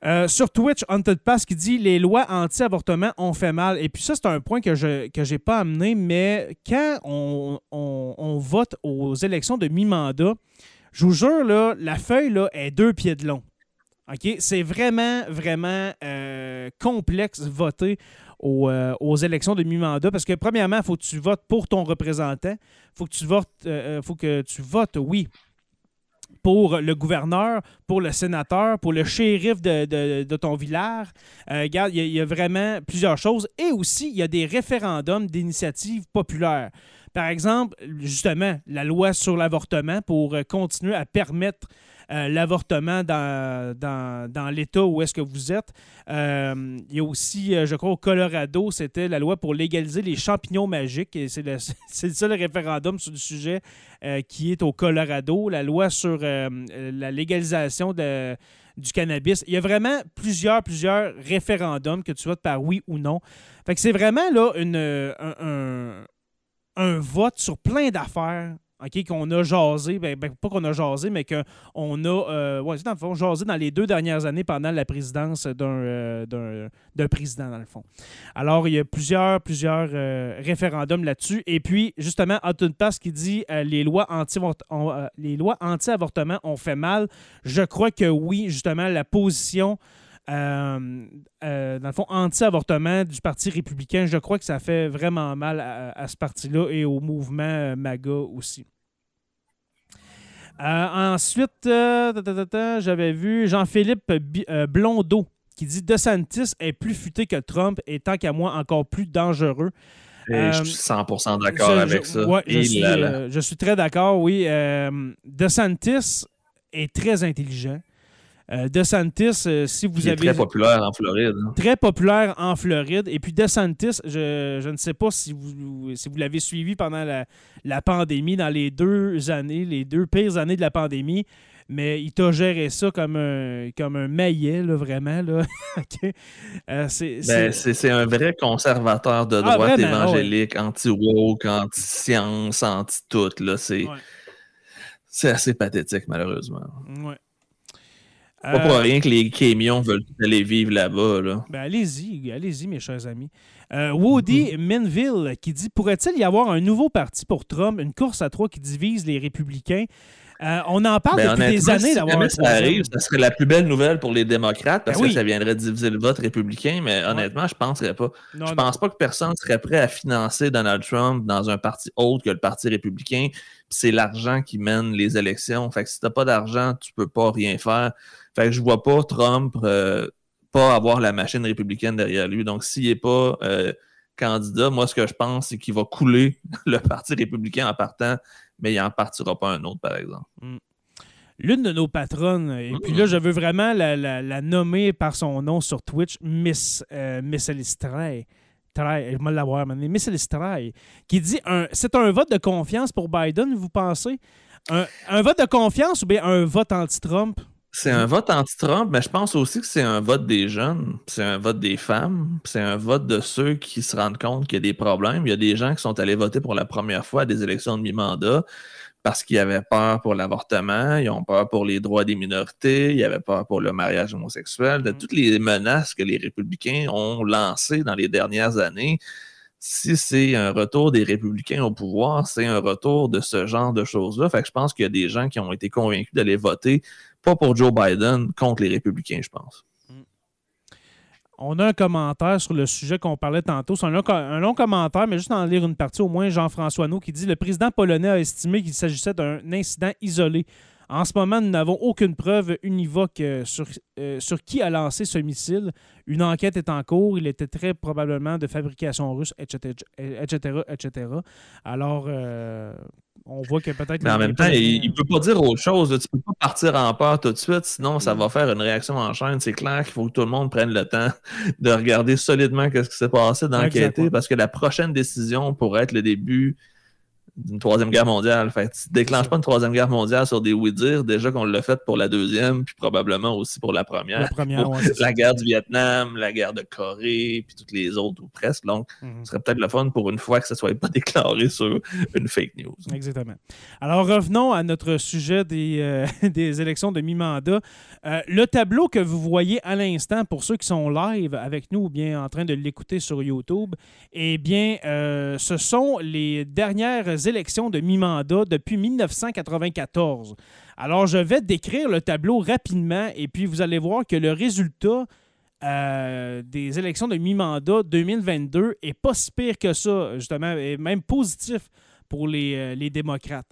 Euh, sur Twitch, Haunted Pass qui dit les lois anti-avortement ont fait mal. Et puis ça, c'est un point que je que pas amené, mais quand on, vote aux élections de mi-mandat, je vous jure, là, la feuille là, est deux pieds de long. C'est vraiment, vraiment euh, complexe voter euh, aux, élections de mi-mandat parce que, premièrement, il faut que tu votes pour ton représentant. Il faut que tu votes, euh, euh, faut que tu votes, oui, pour le gouverneur, pour le sénateur, pour le shérif de, ton village. il y, a vraiment plusieurs choses. Et aussi, il y a des référendums d'initiatives populaires. Par exemple, justement, la loi sur l'avortement pour continuer à permettre euh, l'avortement dans, dans, l'État où est-ce que vous êtes. Euh, il y a aussi, euh, je crois, au Colorado, c'était la loi pour légaliser les champignons magiques. C'est le, seul référendum sur le sujet qui est au Colorado. La loi sur la légalisation de du cannabis. Il y a vraiment plusieurs, plusieurs référendums que tu votes par oui ou non. Fait que c'est vraiment là une, un, un, vote sur plein d'affaires qu'on a jasé, ben, ben, pas qu'on a jasé, mais qu'on a, euh, ouais, dans le fond, jasé dans les deux dernières années pendant la présidence d'un, euh, président, dans le fond. Alors, il y a plusieurs, plusieurs euh, référendums là-dessus. Et puis, justement, Hutton Pass qui dit les lois anti les lois anti-avortement ont fait mal. Je crois que oui, justement, la position euh, euh, dans le fond, anti-avortement du Parti républicain, je crois que ça fait vraiment mal à, ce parti-là et au mouvement euh, MAGA aussi. ensuite, j'avais vu Jean-Philippe Blondeau qui dit DeSantis est plus futé que Trump et tant qu'à moi encore plus dangereux. je suis 100% d'accord avec ça. je, suis, très d'accord, oui. DeSantis est très intelligent. Euh, DeSantis, euh, si vous avez. Très populaire en Floride. Hein. Très populaire en Floride. Et puis DeSantis, je, ne sais pas si vous, si vous l'avez suivi pendant la, pandémie, dans les deux années, les deux pires années de la pandémie, mais il t'a géré ça comme un, comme un maillet, vraiment. Là. Euh, ben, c'est un vrai conservateur de ah, droite évangélique, anti-woke, anti-science, anti-tout. C'est assez pathétique, malheureusement. Ouais. Pas pour rien que les camions veulent aller vivre là-bas. Là. Ben allez-y, allez-y, mes chers amis. Euh, Woody Minville qui dit Pourrait-il y avoir un nouveau parti pour Trump, une course à trois qui divise les républicains? Euh, on en parle Ben, depuis des années si d'avoir un ça arrive, ça serait la plus belle nouvelle pour les démocrates parce Ben oui. que ça viendrait diviser le vote républicain, mais honnêtement, je ne penserais pas. Non, je non. pense pas que personne serait prêt à financer Donald Trump dans un parti autre que le Parti républicain. C'est l'argent qui mène les élections. Fait que si t'as pas d'argent, tu peux pas rien faire. Fait que je vois pas Trump euh, pas avoir la machine républicaine derrière lui. Donc s'il est pas euh, candidat, moi ce que je pense, c'est qu'il va couler le Parti républicain en partant, mais il en partira pas un autre, par exemple. L'une de nos patronnes, et puis là, je veux vraiment la, la- la nommer par son nom sur Twitch, Miss, euh, Miss Elistray. Tray, je vais l'avoir. Miss qui dit un- c'est un vote de confiance pour Biden, vous pensez? Un, un vote de confiance ou bien un vote anti-Trump? C'est un vote anti-Trump, mais je pense aussi que c'est un vote des jeunes, c'est un vote des femmes, c'est un vote de ceux qui se rendent compte qu'il y a des problèmes. Il y a des gens qui sont allés voter pour la première fois à des élections de mi-mandat parce qu'ils avaient peur pour l'avortement, ils ont peur pour les droits des minorités, ils avaient peur pour le mariage homosexuel, de Mm. toutes les menaces que les républicains ont lancées dans les dernières années. Si c'est un retour des républicains au pouvoir, c'est un retour de ce genre de choses-là. Fait que je pense qu'il y a des gens qui ont été convaincus d'aller voter pas pour Joe Biden, contre les républicains, je pense. On a un commentaire sur le sujet qu'on parlait tantôt. C'est un long, commentaire, mais juste en lire une partie, au moins Jean-François No qui dit Le président polonais a estimé qu'il s'agissait d'un incident isolé. En ce moment, nous n'avons aucune preuve univoque euh, sur, euh, sur qui a lancé ce missile. Une enquête est en cours. Il était très probablement de fabrication russe, etc. etc., etc. Alors, euh, on voit que peut-être. Mais en même temps, il, il peut pas dire autre chose. là. Tu peux pas partir en peur tout de suite, sinon ça Mm. va faire une réaction en chaîne. C'est clair qu'il faut que tout le monde prenne le temps de regarder solidement qu'est-ce qui s'est passé, d'enquêter, parce que la prochaine décision pourrait être le début d'une troisième guerre mondiale. Fait tu déclenches pas une troisième guerre mondiale sur des oui-dire, déjà qu'on l'a fait pour la deuxième, puis probablement aussi pour la première. La première, ouais, la guerre du Vietnam, la guerre de Corée, puis toutes les autres, ou presque. Donc, Mhm. ce serait peut-être le fun pour une fois que ça soit pas déclaré sur une fake news. Exactement. Alors revenons à notre sujet des, euh, des élections de mi-mandat. Euh, le tableau que vous voyez à l'instant, pour ceux qui sont live avec nous ou bien en train de l'écouter sur YouTube, eh bien, euh, ce sont les dernières élections de mi-mandat depuis 1994. Alors, je vais décrire le tableau rapidement et puis vous allez voir que le résultat euh, des élections de mi-mandat 2022 est pas si pire que ça, justement, et même positif pour les, euh, démocrates.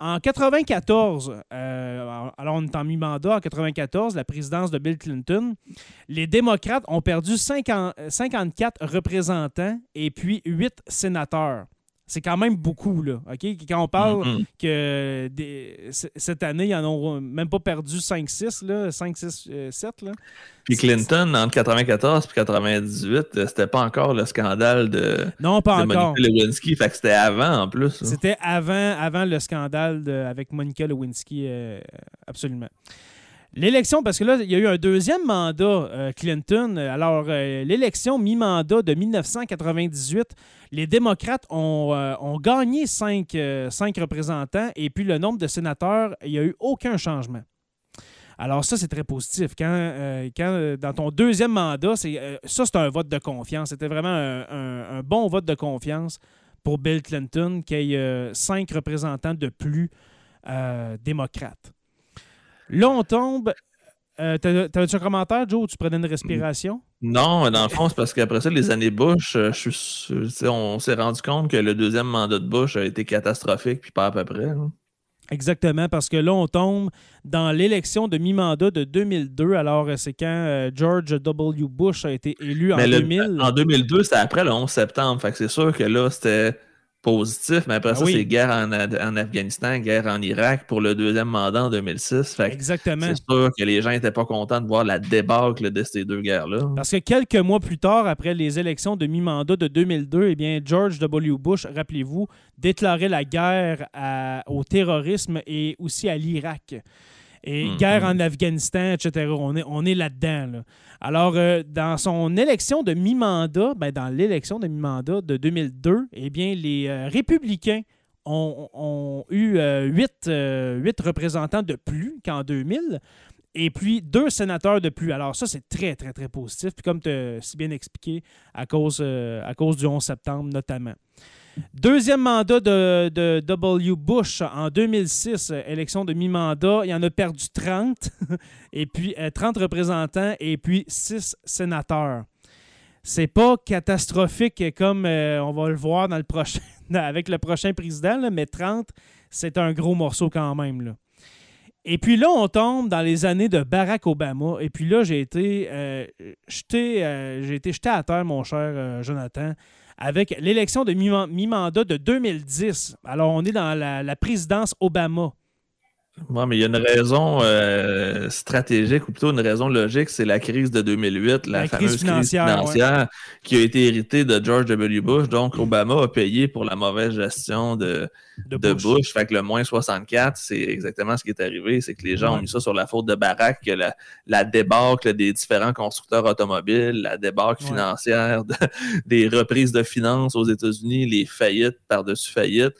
En 94, euh, alors on est en mi-mandat, en 94, la présidence de Bill Clinton, les démocrates ont perdu 50 54 représentants et puis 8 sénateurs. C'est quand même beaucoup, là. OK? Quand on parle Mhm. que des- cette année, ils n'en ont même pas perdu 5-6, là, 5-6, 7. Là. Puis Clinton, entre 94 et 98, euh, c'était pas encore le scandale de, Non, pas de encore. Monica Lewinsky, fait que c'était avant en plus. hein. C'était avant, avant le scandale de- avec Monica Lewinsky, euh, absolument. L'élection, parce que là, il y a eu un deuxième mandat, euh, Clinton. Alors, euh, l'élection mi-mandat de 1998, les démocrates ont, euh, gagné cinq, représentants et puis le nombre de sénateurs, il n'y a eu aucun changement. Alors ça, c'est très positif. Quand, dans ton deuxième mandat, c'est, ça, c'est un vote de confiance. C'était vraiment un, bon vote de confiance pour Bill Clinton qu'il y ait cinq représentants de plus démocrates. Là, on tombe. Euh, T'avais-tu un commentaire, Joe? où Tu prenais une respiration? Non, dans le fond, c'est parce qu'après ça, les années Bush, euh, je suis on s'est rendu compte que le deuxième mandat de Bush a été catastrophique, puis pas à peu près. Exactement, parce que là, on tombe dans l'élection de mi-mandat de 2002. Alors, euh, c'est quand euh, George W. Bush a été élu en le- 2000. en 2002, c'était après le 11 septembre, fait que c'est sûr que là, c'était positif, mais après Ah ça, oui. c'est guerre en, en Afghanistan, guerre en Irak pour le deuxième mandat en 2006. Fait que Exactement. c'est sûr que les gens n'étaient pas contents de voir la débâcle de ces deux guerres-là. Parce que quelques mois plus tard, après les élections de mi-mandat de 2002, eh bien, George W. Bush, rappelez-vous, déclarait la guerre à- au terrorisme et aussi à l'Irak. Et Mhm. guerre en Afghanistan, etc. On est, on est là-dedans. là. Alors, euh, dans son élection de mi-mandat, ben, dans l'élection de mi-mandat de 2002, eh bien, les euh, républicains ont, ont eu euh, huit, huit représentants de plus qu'en 2000. et puis deux sénateurs de plus. Alors ça, c'est très, très, très positif. Puis comme tu as si bien expliqué, à cause, euh, à cause du 11 septembre notamment. Deuxième mandat de, W. Bush en 2006, euh, élection de mi-mandat. Il en a perdu 30, et puis 30 euh, représentants et puis 6 sénateurs. C'est pas catastrophique comme on va le voir dans le prochain, avec le prochain président, mais 30, c'est un gros morceau quand même. Là. Et puis là, on tombe dans les années de Barack Obama. Et puis là, j'ai été, euh, jeté, euh, j'ai été jeté à terre, mon cher euh, Jonathan, avec l'élection de mi-mandat de 2010. Alors, on est dans la présidence Obama. Oui, mais il y a une raison euh, stratégique, ou plutôt une raison logique, c'est la crise de 2008, la, fameuse crise financière, qui a été héritée de George W. Bush. Donc, Obama a payé pour la mauvaise gestion de, de, Bush. Fait que le moins 64, c'est exactement ce qui est arrivé. C'est que les gens ont mis ça sur la faute de Barack, que la, la débâcle des différents constructeurs automobiles, la débâcle financière des reprises de finances aux États-Unis, les faillites par-dessus faillites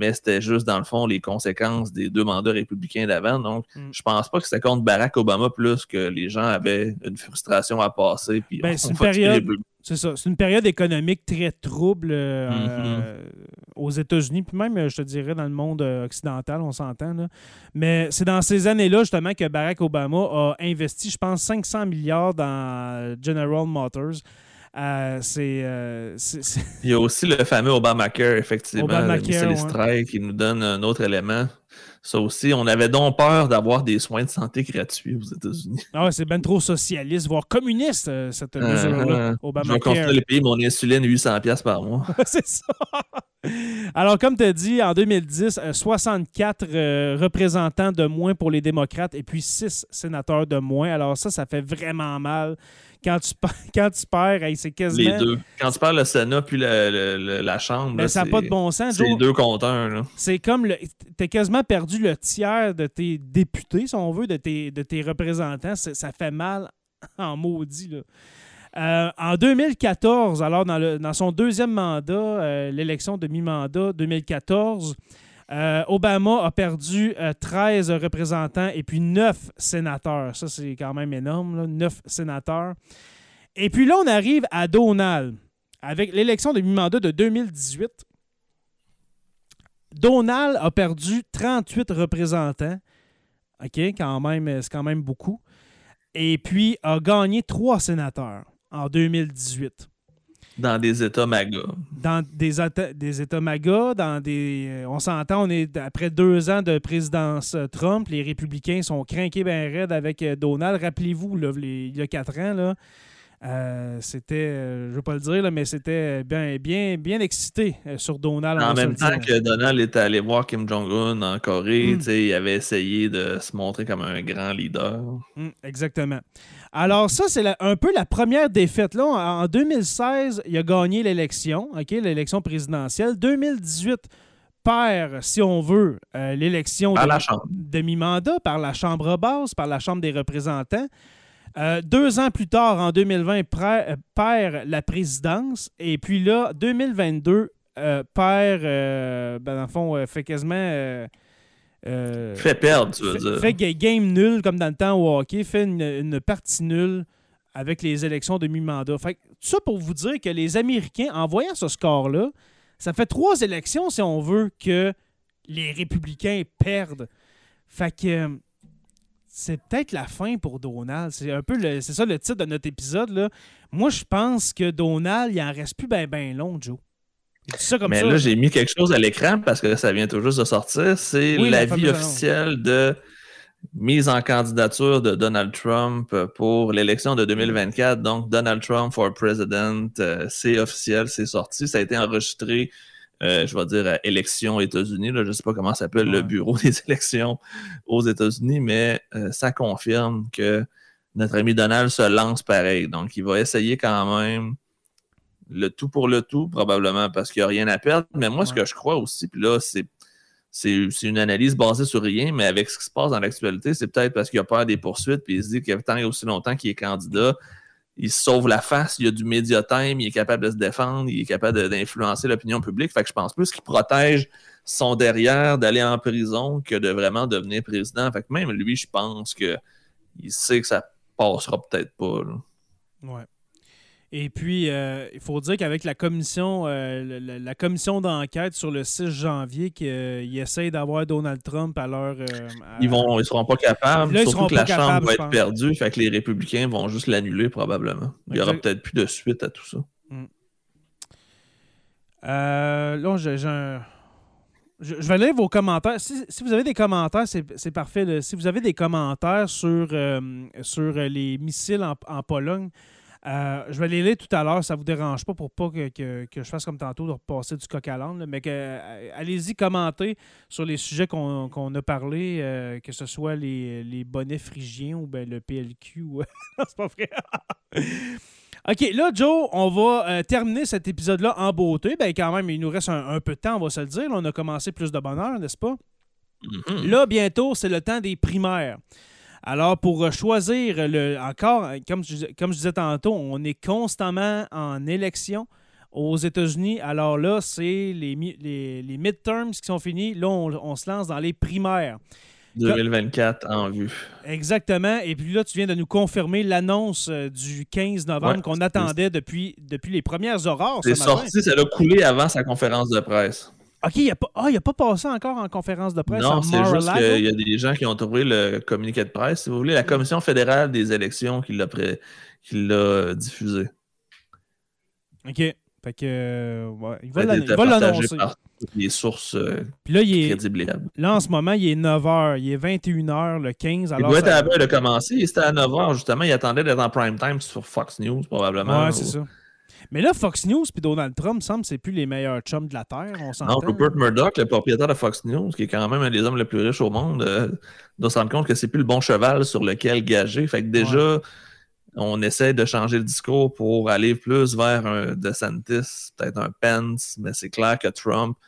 mais c'était juste, dans le fond, les conséquences des deux mandats républicains d'avant. Donc, je mm. je pense pas que c'était contre Barack Obama plus que les gens avaient une frustration à passer. Puis ben, c'est une période. C'est ça. C'est une période économique très trouble euh, mm-hmm. aux États-Unis, puis même, je te dirais, dans le monde euh, occidental, on s'entend. Mais c'est dans ces années-là, justement, que Barack Obama a investi, je pense, 500 milliards dans General Motors. Euh, euh, Il y a aussi le fameux Obamacare, effectivement. Obamacare, qui nous donne un autre élément. Ça aussi, on avait donc peur d'avoir des soins de santé gratuits aux États-Unis. Ah c'est bien trop socialiste, voire communiste, euh, cette uh-huh. mesure-là. Obamacare. Je vais continuer le pays mon insuline 800$ par mois. c'est ça. Alors, comme tu as dit, en 2010, 64 représentants de moins pour les démocrates et puis 6 sénateurs de moins. Alors ça, ça fait vraiment mal quand tu, quand tu perds, c'est quasiment. Les deux. Quand tu perds le Sénat puis la Chambre. Mais ben, ça n'a pas de bon sens. C'est les deux compteurs. C'est comme. Tu as quasiment perdu le tiers de tes députés, si on veut, de tes, de tes représentants. Ça fait mal en maudit. Là. Euh, en 2014, alors dans, le, dans son deuxième mandat, euh, l'élection de mi-mandat 2014, euh, Obama a perdu 13 euh, représentants et puis 9 sénateurs. Ça, c'est quand même énorme, là, 9 sénateurs. Et puis là, on arrive à Donald. Avec l'élection de mi-mandat de 2018, Donald a perdu 38 représentants. OK, quand même, c'est quand même beaucoup. Et puis a gagné 3 sénateurs en 2018. Dans des États MAGA. Dans des, États MAGA, dans des. Euh, on s'entend, on est après deux ans de présidence euh, Trump, les républicains sont craqués bien raides avec euh, Donald. Rappelez-vous, il y a quatre ans, euh, c'était, euh, je ne veux pas le dire, mais c'était bien, bien, bien excité euh, sur Donald. En même temps que Donald était allé voir Kim Jong-un en Corée, hmm. il avait essayé de se montrer comme un grand leader. Hmm, exactement. Alors, ça, c'est un peu la première défaite. Là, en 2016, il a gagné l'élection, ok, l'élection présidentielle. 2018, perd, si on veut, l'élection de, de mi-mandat par la Chambre basse, par la Chambre des représentants. Euh, deux ans plus tard, en 2020, euh, perd la présidence. Et puis là, 2022, euh, perd, ben, dans le fond, fait quasiment. fait perdre, tu veux dire. Fait game nul, comme dans le temps au hockey, fait une, partie nulle avec les élections de mi-mandat. Fait tout ça pour vous dire que les Américains, en voyant ce score-là, ça fait trois élections, si on veut, que les républicains perdent. Fait que c'est peut-être la fin pour Donald. C'est un peu c'est ça le titre de notre épisode. Là. Moi, je pense que Donald, il en reste plus bien ben long, Joe. Ça comme Mais là, j'ai mis quelque chose à l'écran parce que ça vient tout juste de sortir. C'est l'avis officiel de mise en candidature de Donald Trump pour l'élection de 2024. Donc, Donald Trump for President, euh, c'est officiel, c'est sorti. Ça a été enregistré euh, je vais dire, élections États-Unis. Je ne sais pas comment s'appelle le bureau des élections aux États-Unis, mais euh, ça confirme que notre ami Donald se lance pareil. Donc, il va essayer quand même le tout pour le tout, probablement parce qu'il n'y a rien à perdre. Mais moi, ce que je crois aussi, puis là, c'est. C'est une analyse basée sur rien, mais avec ce qui se passe dans l'actualité, c'est peut-être parce qu'il a peur des poursuites, puis il se dit qu'il y a tant et aussi longtemps qu'il est candidat, il se sauve la face, il a du time, il est capable de se défendre, il est capable d'influencer l'opinion publique. Fait que je pense plus qu'il protège son derrière d'aller en prison que de vraiment devenir président. Fait que même lui, je pense que il sait que ça passera peut-être pas. Ouais. Et puis, euh, il faut dire qu'avec la commission, euh, la, commission d'enquête sur le 6 janvier, qu'ils euh, essayent d'avoir Donald Trump à leur. ils ne ils seront pas capables. surtout que la Chambre va être perdue. Fait que les républicains vont juste l'annuler probablement. Il n'y aura peut-être plus de suite à tout ça. Mm. là, j'ai un. Je, vais lire vos commentaires. Si, vous avez des commentaires, c'est parfait. Si vous avez des commentaires sur, sur les missiles en Pologne, euh, je vais les lire tout à l'heure, ça ne vous dérange pas pour pas que, je fasse comme tantôt de repasser du coq à l'âne, mais que, euh, allez-y commenter sur les sujets qu'on a parlé, euh, que ce soit les, bonnets phrygiens ou ben, le PLQ. non, c'est pas vrai. OK, là, Joe, on va terminer cet épisode-là en beauté. Ben, quand même, il nous reste un, peu de temps, on va se le dire. on a commencé plus de bonheur, n'est-ce pas? Mm-hmm. Là, bientôt, c'est le temps des primaires. Alors, pour euh, choisir le. Encore, comme je, comme je disais tantôt, on est constamment en élection aux États-Unis. Alors là, c'est les, les, les, midterms qui sont finis. Là, on, se lance dans les primaires. 2024 en vue. Exactement. Et puis là, tu viens de nous confirmer l'annonce euh, du 15 novembre qu'on attendait depuis, depuis les premières aurores. C'est sorti, ça a coulé avant sa conférence de presse. OK, il n'a pas, ah, pas passé encore en conférence de presse. Non, c'est juste qu'il y a des gens qui ont trouvé le communiqué de presse, si vous voulez, la Commission fédérale des élections qui l'a diffusé. OK. Fait que, euh, il va l'annoncer. par les sources euh, là, Là, en ce moment, il est 9h. Il est 21h le 15. Alors il doit être à de commencer. Il était à 9h, justement. Il attendait d'être en prime time sur Fox News, probablement. Ouais, c'est ça. Mais là, Fox News et Donald Trump semble c'est plus les meilleurs chums de la Terre. On non, Rupert Murdoch, le propriétaire de Fox News, qui est quand même un des hommes les plus riches au monde, euh, doit se rendre compte que c'est plus le bon cheval sur lequel gager. Fait que déjà, on essaie de changer le discours pour aller plus vers un DeSantis, peut-être un Pence, mais c'est clair que Trump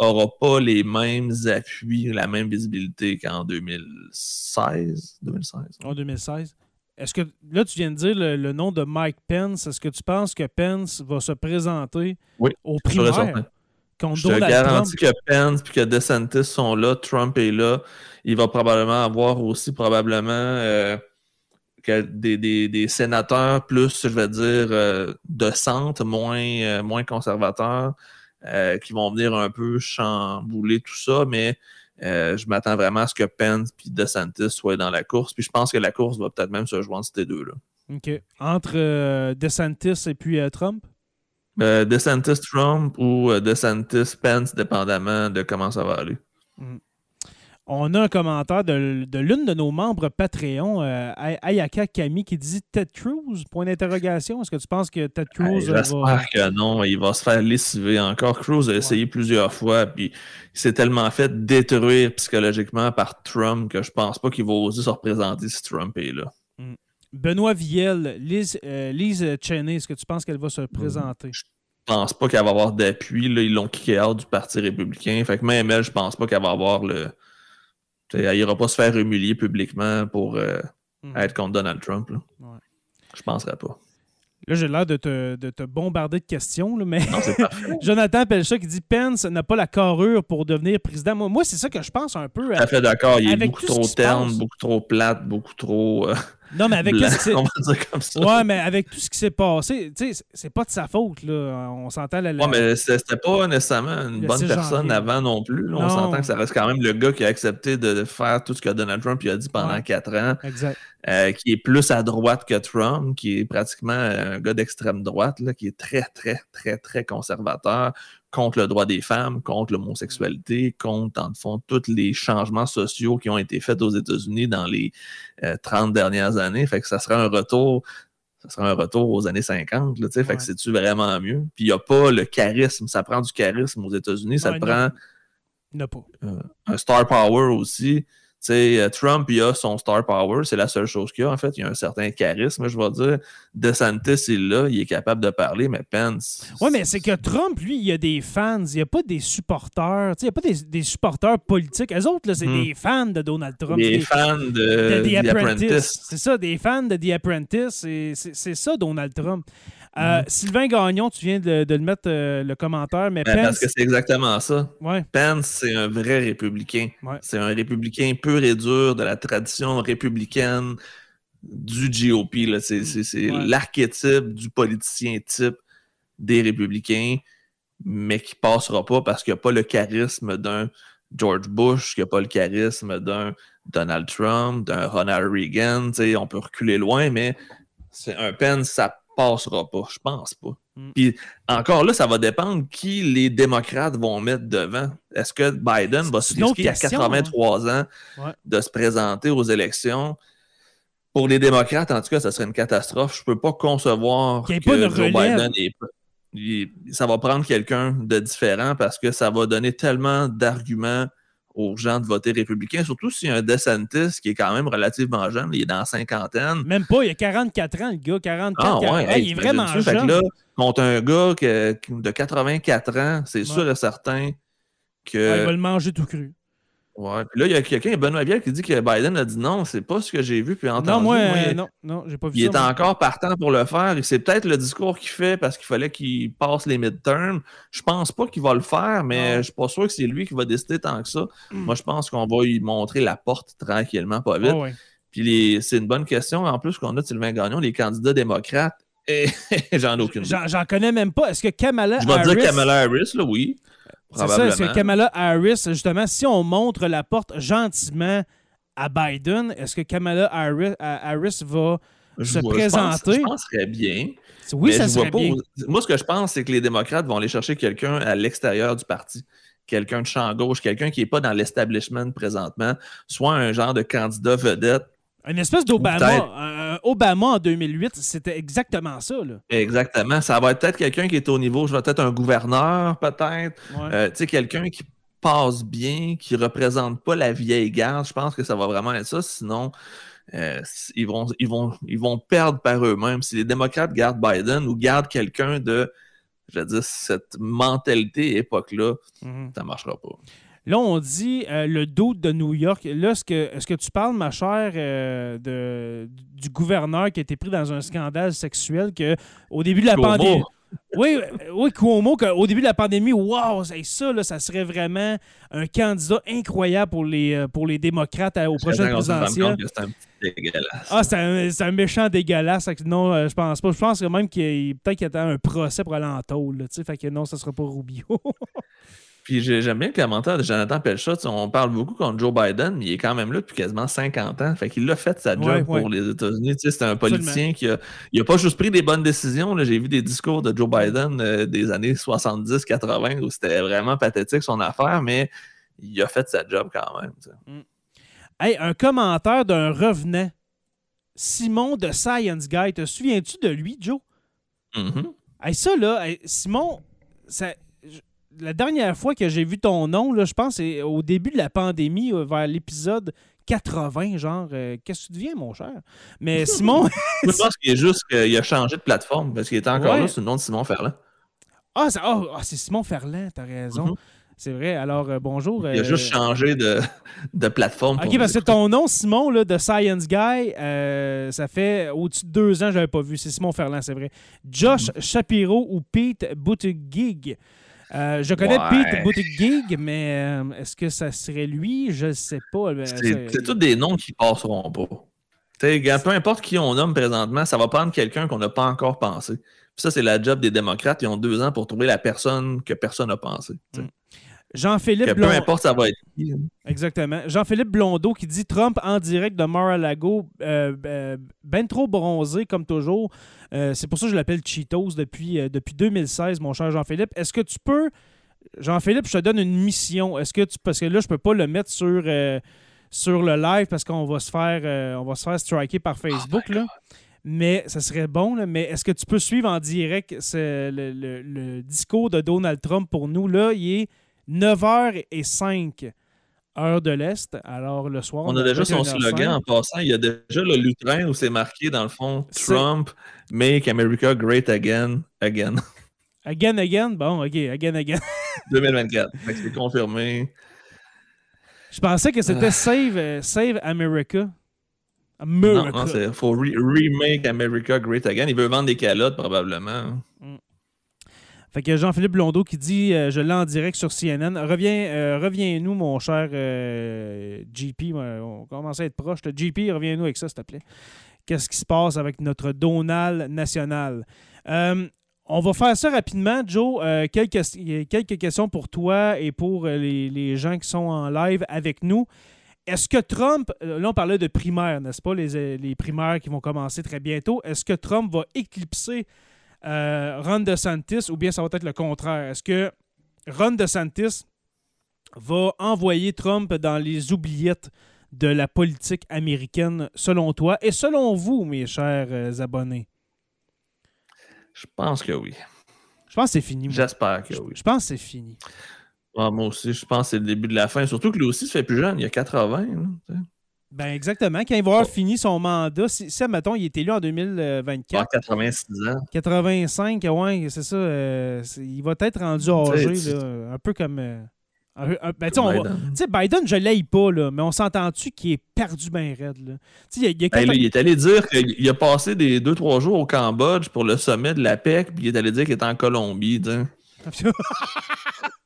n'aura pas les mêmes appuis, la même visibilité qu'en 2016. 2016 En 2016. Est-ce que là, tu viens de dire le, nom de Mike Pence. Est-ce que tu penses que Pence va se présenter au primaire contre Je te garantis que Pence et que DeSantis sont là, Trump est là. Il va probablement avoir aussi probablement euh, des, sénateurs plus, je vais dire, euh, de centre, moins, euh, moins conservateurs, qui vont venir un peu chambouler tout ça, mais euh, je m'attends vraiment à ce que Pence et DeSantis soient dans la course. Puis je pense que la course va peut-être même se jouer entre ces deux-là. OK. Entre euh, DeSantis et puis euh, Trump? DeSantis Trump ou DeSantis Pence, dépendamment de comment ça va aller. Mm on a un commentaire de, l'une de nos membres Patreon, euh, Ayaka Kami, qui dit Ted Cruz Point d'interrogation. Est-ce que tu penses que Ted Cruz va. J'espère que non. Il va se faire lessiver encore. Cruz a essayé plusieurs fois, puis il s'est tellement fait détruire psychologiquement par Trump que je pense pas qu'il va oser se représenter si Trump est là. Mm. Benoît Viel, Lise, euh, Cheney, est-ce que tu penses qu'elle va se présenter? Je pense pas qu'elle va avoir d'appui. Ils l'ont kické out du Parti républicain. Fait que même elle, je pense pas qu'elle va avoir le elle n'ira pas se faire humilier publiquement pour euh, hmm. être contre Donald Trump. Là. Ouais. Je penserais pas. Là, j'ai l'air de te, bombarder de questions, mais Jonathan Pelcha qui dit Pence n'a pas la carrure pour devenir président. Moi, moi c'est ça que je pense un peu. Tout fait d'accord. Il est beaucoup trop terne, beaucoup trop plate, beaucoup trop. Euh, non, mais avec Ouais, mais avec tout ce qui s'est passé, tu sais, c'est pas de sa faute, là. On s'entend la. Ouais, mais c'était pas nécessairement une bonne personne avant non plus. On s'entend que ça reste quand même le gars qui a accepté de faire tout ce que Donald Trump a dit pendant quatre ans. Exact. Euh, qui est plus à droite que Trump, qui est pratiquement un gars d'extrême droite, là, qui est très, très, très, très conservateur, contre le droit des femmes, contre l'homosexualité, contre, en fond, tous les changements sociaux qui ont été faits aux États-Unis dans les 30 euh, dernières années. Fait que ça sera un retour ça sera un retour aux années 50, là, fait que c'est-tu vraiment mieux? Puis il n'y a pas le charisme, ça prend du charisme aux États-Unis, ça prend euh, un star power aussi sais, euh, Trump, il a son star power, c'est la seule chose qu'il a, en fait. Il a un certain charisme, je vais dire. DeSantis, il est là, il est capable de parler, mais Pence. Oui, mais c'est que Trump, lui, il a des fans, il n'y a pas des supporters. Il n'y a pas des, supporters politiques. Eux autres, c'est hmm. des fans de Donald Trump. Des, fans de, The, Apprentice. C'est ça, des fans de The Apprentice. C'est ça, Donald Trump. Euh, mhm. Sylvain Gagnon, tu viens de, le mettre euh, le commentaire, mais ben, Pence... Parce que c'est exactement ça. Pence, c'est un vrai républicain. C'est un républicain pur et dur de la tradition républicaine du GOP. C'est Ouais. l'archétype du politicien type des républicains, mais qui passera pas parce qu'il n'y a pas le charisme d'un George Bush, qu'il n'y a pas le charisme d'un Donald Trump, d'un Ronald Reagan. On peut reculer loin, mais c'est un pen, ça passera pas. Je pense pas. Mm. Puis encore là, ça va dépendre qui les démocrates vont mettre devant. Est-ce que Biden va se risquer à question, 83 ans Ouais. de se présenter aux élections? Pour les démocrates, en tout cas, ça serait une catastrophe. Je peux pas concevoir que pas Joe. Biden est- il- ça va prendre quelqu'un de différent parce que ça va donner tellement d'arguments aux gens de voter républicain, surtout s'il y a un DeSantis qui est quand même relativement jeune, il est dans la cinquantaine. Même pas, il a 44 ans, le gars. 44 Ah ouais, 40 hey, il est vraiment t'imagines-tu? Fait que jeune. là, contre un gars que- de 84 ans, c'est Ouais. sûr et certain que. Ouais, il va le manger tout cru. Ouais. Puis là, il y a quelqu'un, Benoît Biel, qui dit que Biden a dit non, c'est pas ce que j'ai vu puis entendu. Non, moi, Moi, il- non, non, j'ai pas vu il ça. est moi. encore partant pour le faire. C'est peut-être le discours qu'il fait parce qu'il fallait qu'il passe les midterms. Je pense pas qu'il va le faire, mais Non. je suis pas sûr que c'est lui qui va décider tant que ça. Mm. Moi, je pense qu'on va lui montrer la porte tranquillement, pas vite. Ouais. Puis c'est une bonne question. En plus, qu'on a de Sylvain Gagnon, les candidats démocrates, et j'en ai aucune. J'en j'en connais même pas. Est-ce que Kamala Je vais Harris... dire Kamala Harris, là, oui. C'est ça, est-ce que Kamala Harris, justement, si on montre la porte gentiment à Biden, est-ce que Kamala Harris, Harris va... Je se vois- je présenter? pense- Je pense que ce serait bien. Oui, ça serait pas bien. Moi, ce que je pense, c'est que les démocrates vont aller chercher quelqu'un à l'extérieur du parti. Quelqu'un de champ gauche, quelqu'un qui n'est pas dans l'establishment présentement, soit un genre de candidat vedette. Une espèce d'Obama. Un Obama en 2008, c'était exactement ça. Là. Exactement. Ça va être peut-être quelqu'un qui est au niveau, je vais peut-être un gouverneur, peut-être. Ouais. Euh, tu sais, quelqu'un qui passe bien, qui représente pas la vieille garde. Je pense que ça va vraiment être ça. Sinon, euh, ils, vont, ils, vont, ils vont perdre par eux-mêmes. Si les démocrates gardent Biden ou gardent quelqu'un de, je veux dire, cette mentalité époque-là, Mhm. ça marchera pas. Là, on dit euh, le doute de New York. Là, est-ce que, est-ce que tu parles, ma chère, euh, de, du gouverneur qui a été pris dans un scandale sexuel que au début de la pandémie. Oui, oui, Cuomo, au début de la pandémie, wow, c'est ça, là, ça serait vraiment un candidat incroyable pour les, euh, pour les démocrates à- aux prochaines présidentielles. Ah, c'est un, méchant dégueulasse. Non, euh, je pense pas. Je pense que même qu'il peut-être qu'il attend un procès pour aller en tôle. là. Fait que non, ça sera pas Rubio. Puis j'ai- j'aime bien le commentaire de Jonathan Pelchat. On parle beaucoup contre Joe Biden, mais il est quand même là depuis quasiment 50 ans. Fait qu'il a fait sa job Ouais, pour ouais. les États-Unis. Tu sais, C'est un politicien qui a, il a pas juste pris des bonnes décisions. J'ai vu des discours de Joe Biden euh, des années 70-80 où c'était vraiment pathétique son affaire, mais il a fait sa job quand même. tu sais. hey, un commentaire d'un revenant. Simon de Science Guy. Te souviens-tu de lui, Joe? Mhm. Hey, ça, là, hey, Simon, ça- la dernière fois que j'ai vu ton nom, là, je pense c'est au début de la pandémie, euh, vers l'épisode 80, genre, euh, qu'est-ce que tu deviens, mon cher? Mais Simon, Je pense qu'il est juste qu'il a changé de plateforme parce qu'il était encore Ouais. là sous le nom de Simon Ferland. ah, ça- c'est Simon Ferland, t'as raison. Mhm. C'est vrai, alors euh, bonjour. Il a juste changé de, de plateforme. Ok, parce que ton nom, Simon, là, de Science Guy, euh, ça fait au-dessus de deux ans que je l'avais pas vu. C'est Simon Ferland, c'est vrai. Josh Mhm. Shapiro ou Pete Buttigieg? Euh, je connais Ouais. Pete Buttigieg, mais euh, est-ce que ça serait lui? Je ne sais pas. C'est tous des noms qui passeront pas. Gars, peu importe qui on nomme présentement, ça va prendre quelqu'un qu'on n'a pas encore pensé. Puis ça, c'est la job des démocrates. Ils ont deux ans pour trouver la personne que personne n'a pensé. sais. Jean-Philippe Que peu Blondeau. importe ça va être qui. hein. Exactement. Jean-Philippe Blondeau qui dit Trump en direct de Mar-a-Lago, euh, euh, ben trop bronzé comme toujours. Euh, c'est pour ça que je l'appelle Cheetos depuis, euh, depuis 2016, mon cher Jean-Philippe. Est-ce que tu peux, Jean-Philippe, je te donne une mission. Est-ce que tu, parce que là, je peux pas le mettre sur, euh, sur le live parce qu'on va se faire, euh, on va se faire striker par Facebook là. Mais ça serait bon, là. mais est-ce que tu peux suivre en direct ce- le, le- le discours de Donald Trump pour nous? Là, il est 9h05 heure de l'Est. Alors, le soir, On a déjà son 21h05. slogan en passant. Il y a déjà le lutrin où c'est marqué dans le fond Trump, Make America Great Again, Again, Again, again? Bon, OK, again, again. 2024. Fait que c'est confirmé. Je pensais que Ah. c'était Save, euh, Save America. Non, America. non, c'est faut re- remake America Great Again. Il veut vendre des calottes probablement. Fait que Jean-Philippe Blondeau qui dit euh, Je l'ai en direct sur CNN. Reviens, euh, reviens-nous, mon cher euh, GP. Ouais, On commence à être proche. GP, reviens-nous avec ça, s'il te plaît. qu'est-ce qui se passe avec notre Donald national? Euh, on va faire ça rapidement. Joe, euh, quelques, quelques questions pour toi et pour euh, les, les gens qui sont en live avec nous. Est-ce que Trump, euh, là on parlait de primaires, n'est-ce pas, les, euh, les primaires qui vont commencer très bientôt, est-ce que Trump va éclipser euh, Ron DeSantis ou bien ça va être le contraire? Est-ce que Ron DeSantis va envoyer Trump dans les oubliettes de la politique américaine selon toi et selon vous, mes chers euh, abonnés? Je pense que oui. Je pense que c'est fini. J'espère que oui. je pense que c'est fini. Ah, moi aussi, je pense que c'est le début de la fin. Surtout que lui aussi se fait plus jeune. Il a 80. là. Ben exactement. Quand il va avoir fini son mandat, si, si admettons, il est élu en Il 2024, a 86 ans. 85, ouais, c'est ça. euh, il va être rendu âgé, là, un peu comme. euh, un- un- ben, on Biden. Biden, je l'aille pas, là, mais on s'entend-tu qu'il est perdu bien raide. Là? Y a- il y a Hey, quatre- là, il est allé dire qu'il a passé des 2-3 jours au Cambodge pour le sommet de la PEC, puis il est allé dire qu'il était en Colombie.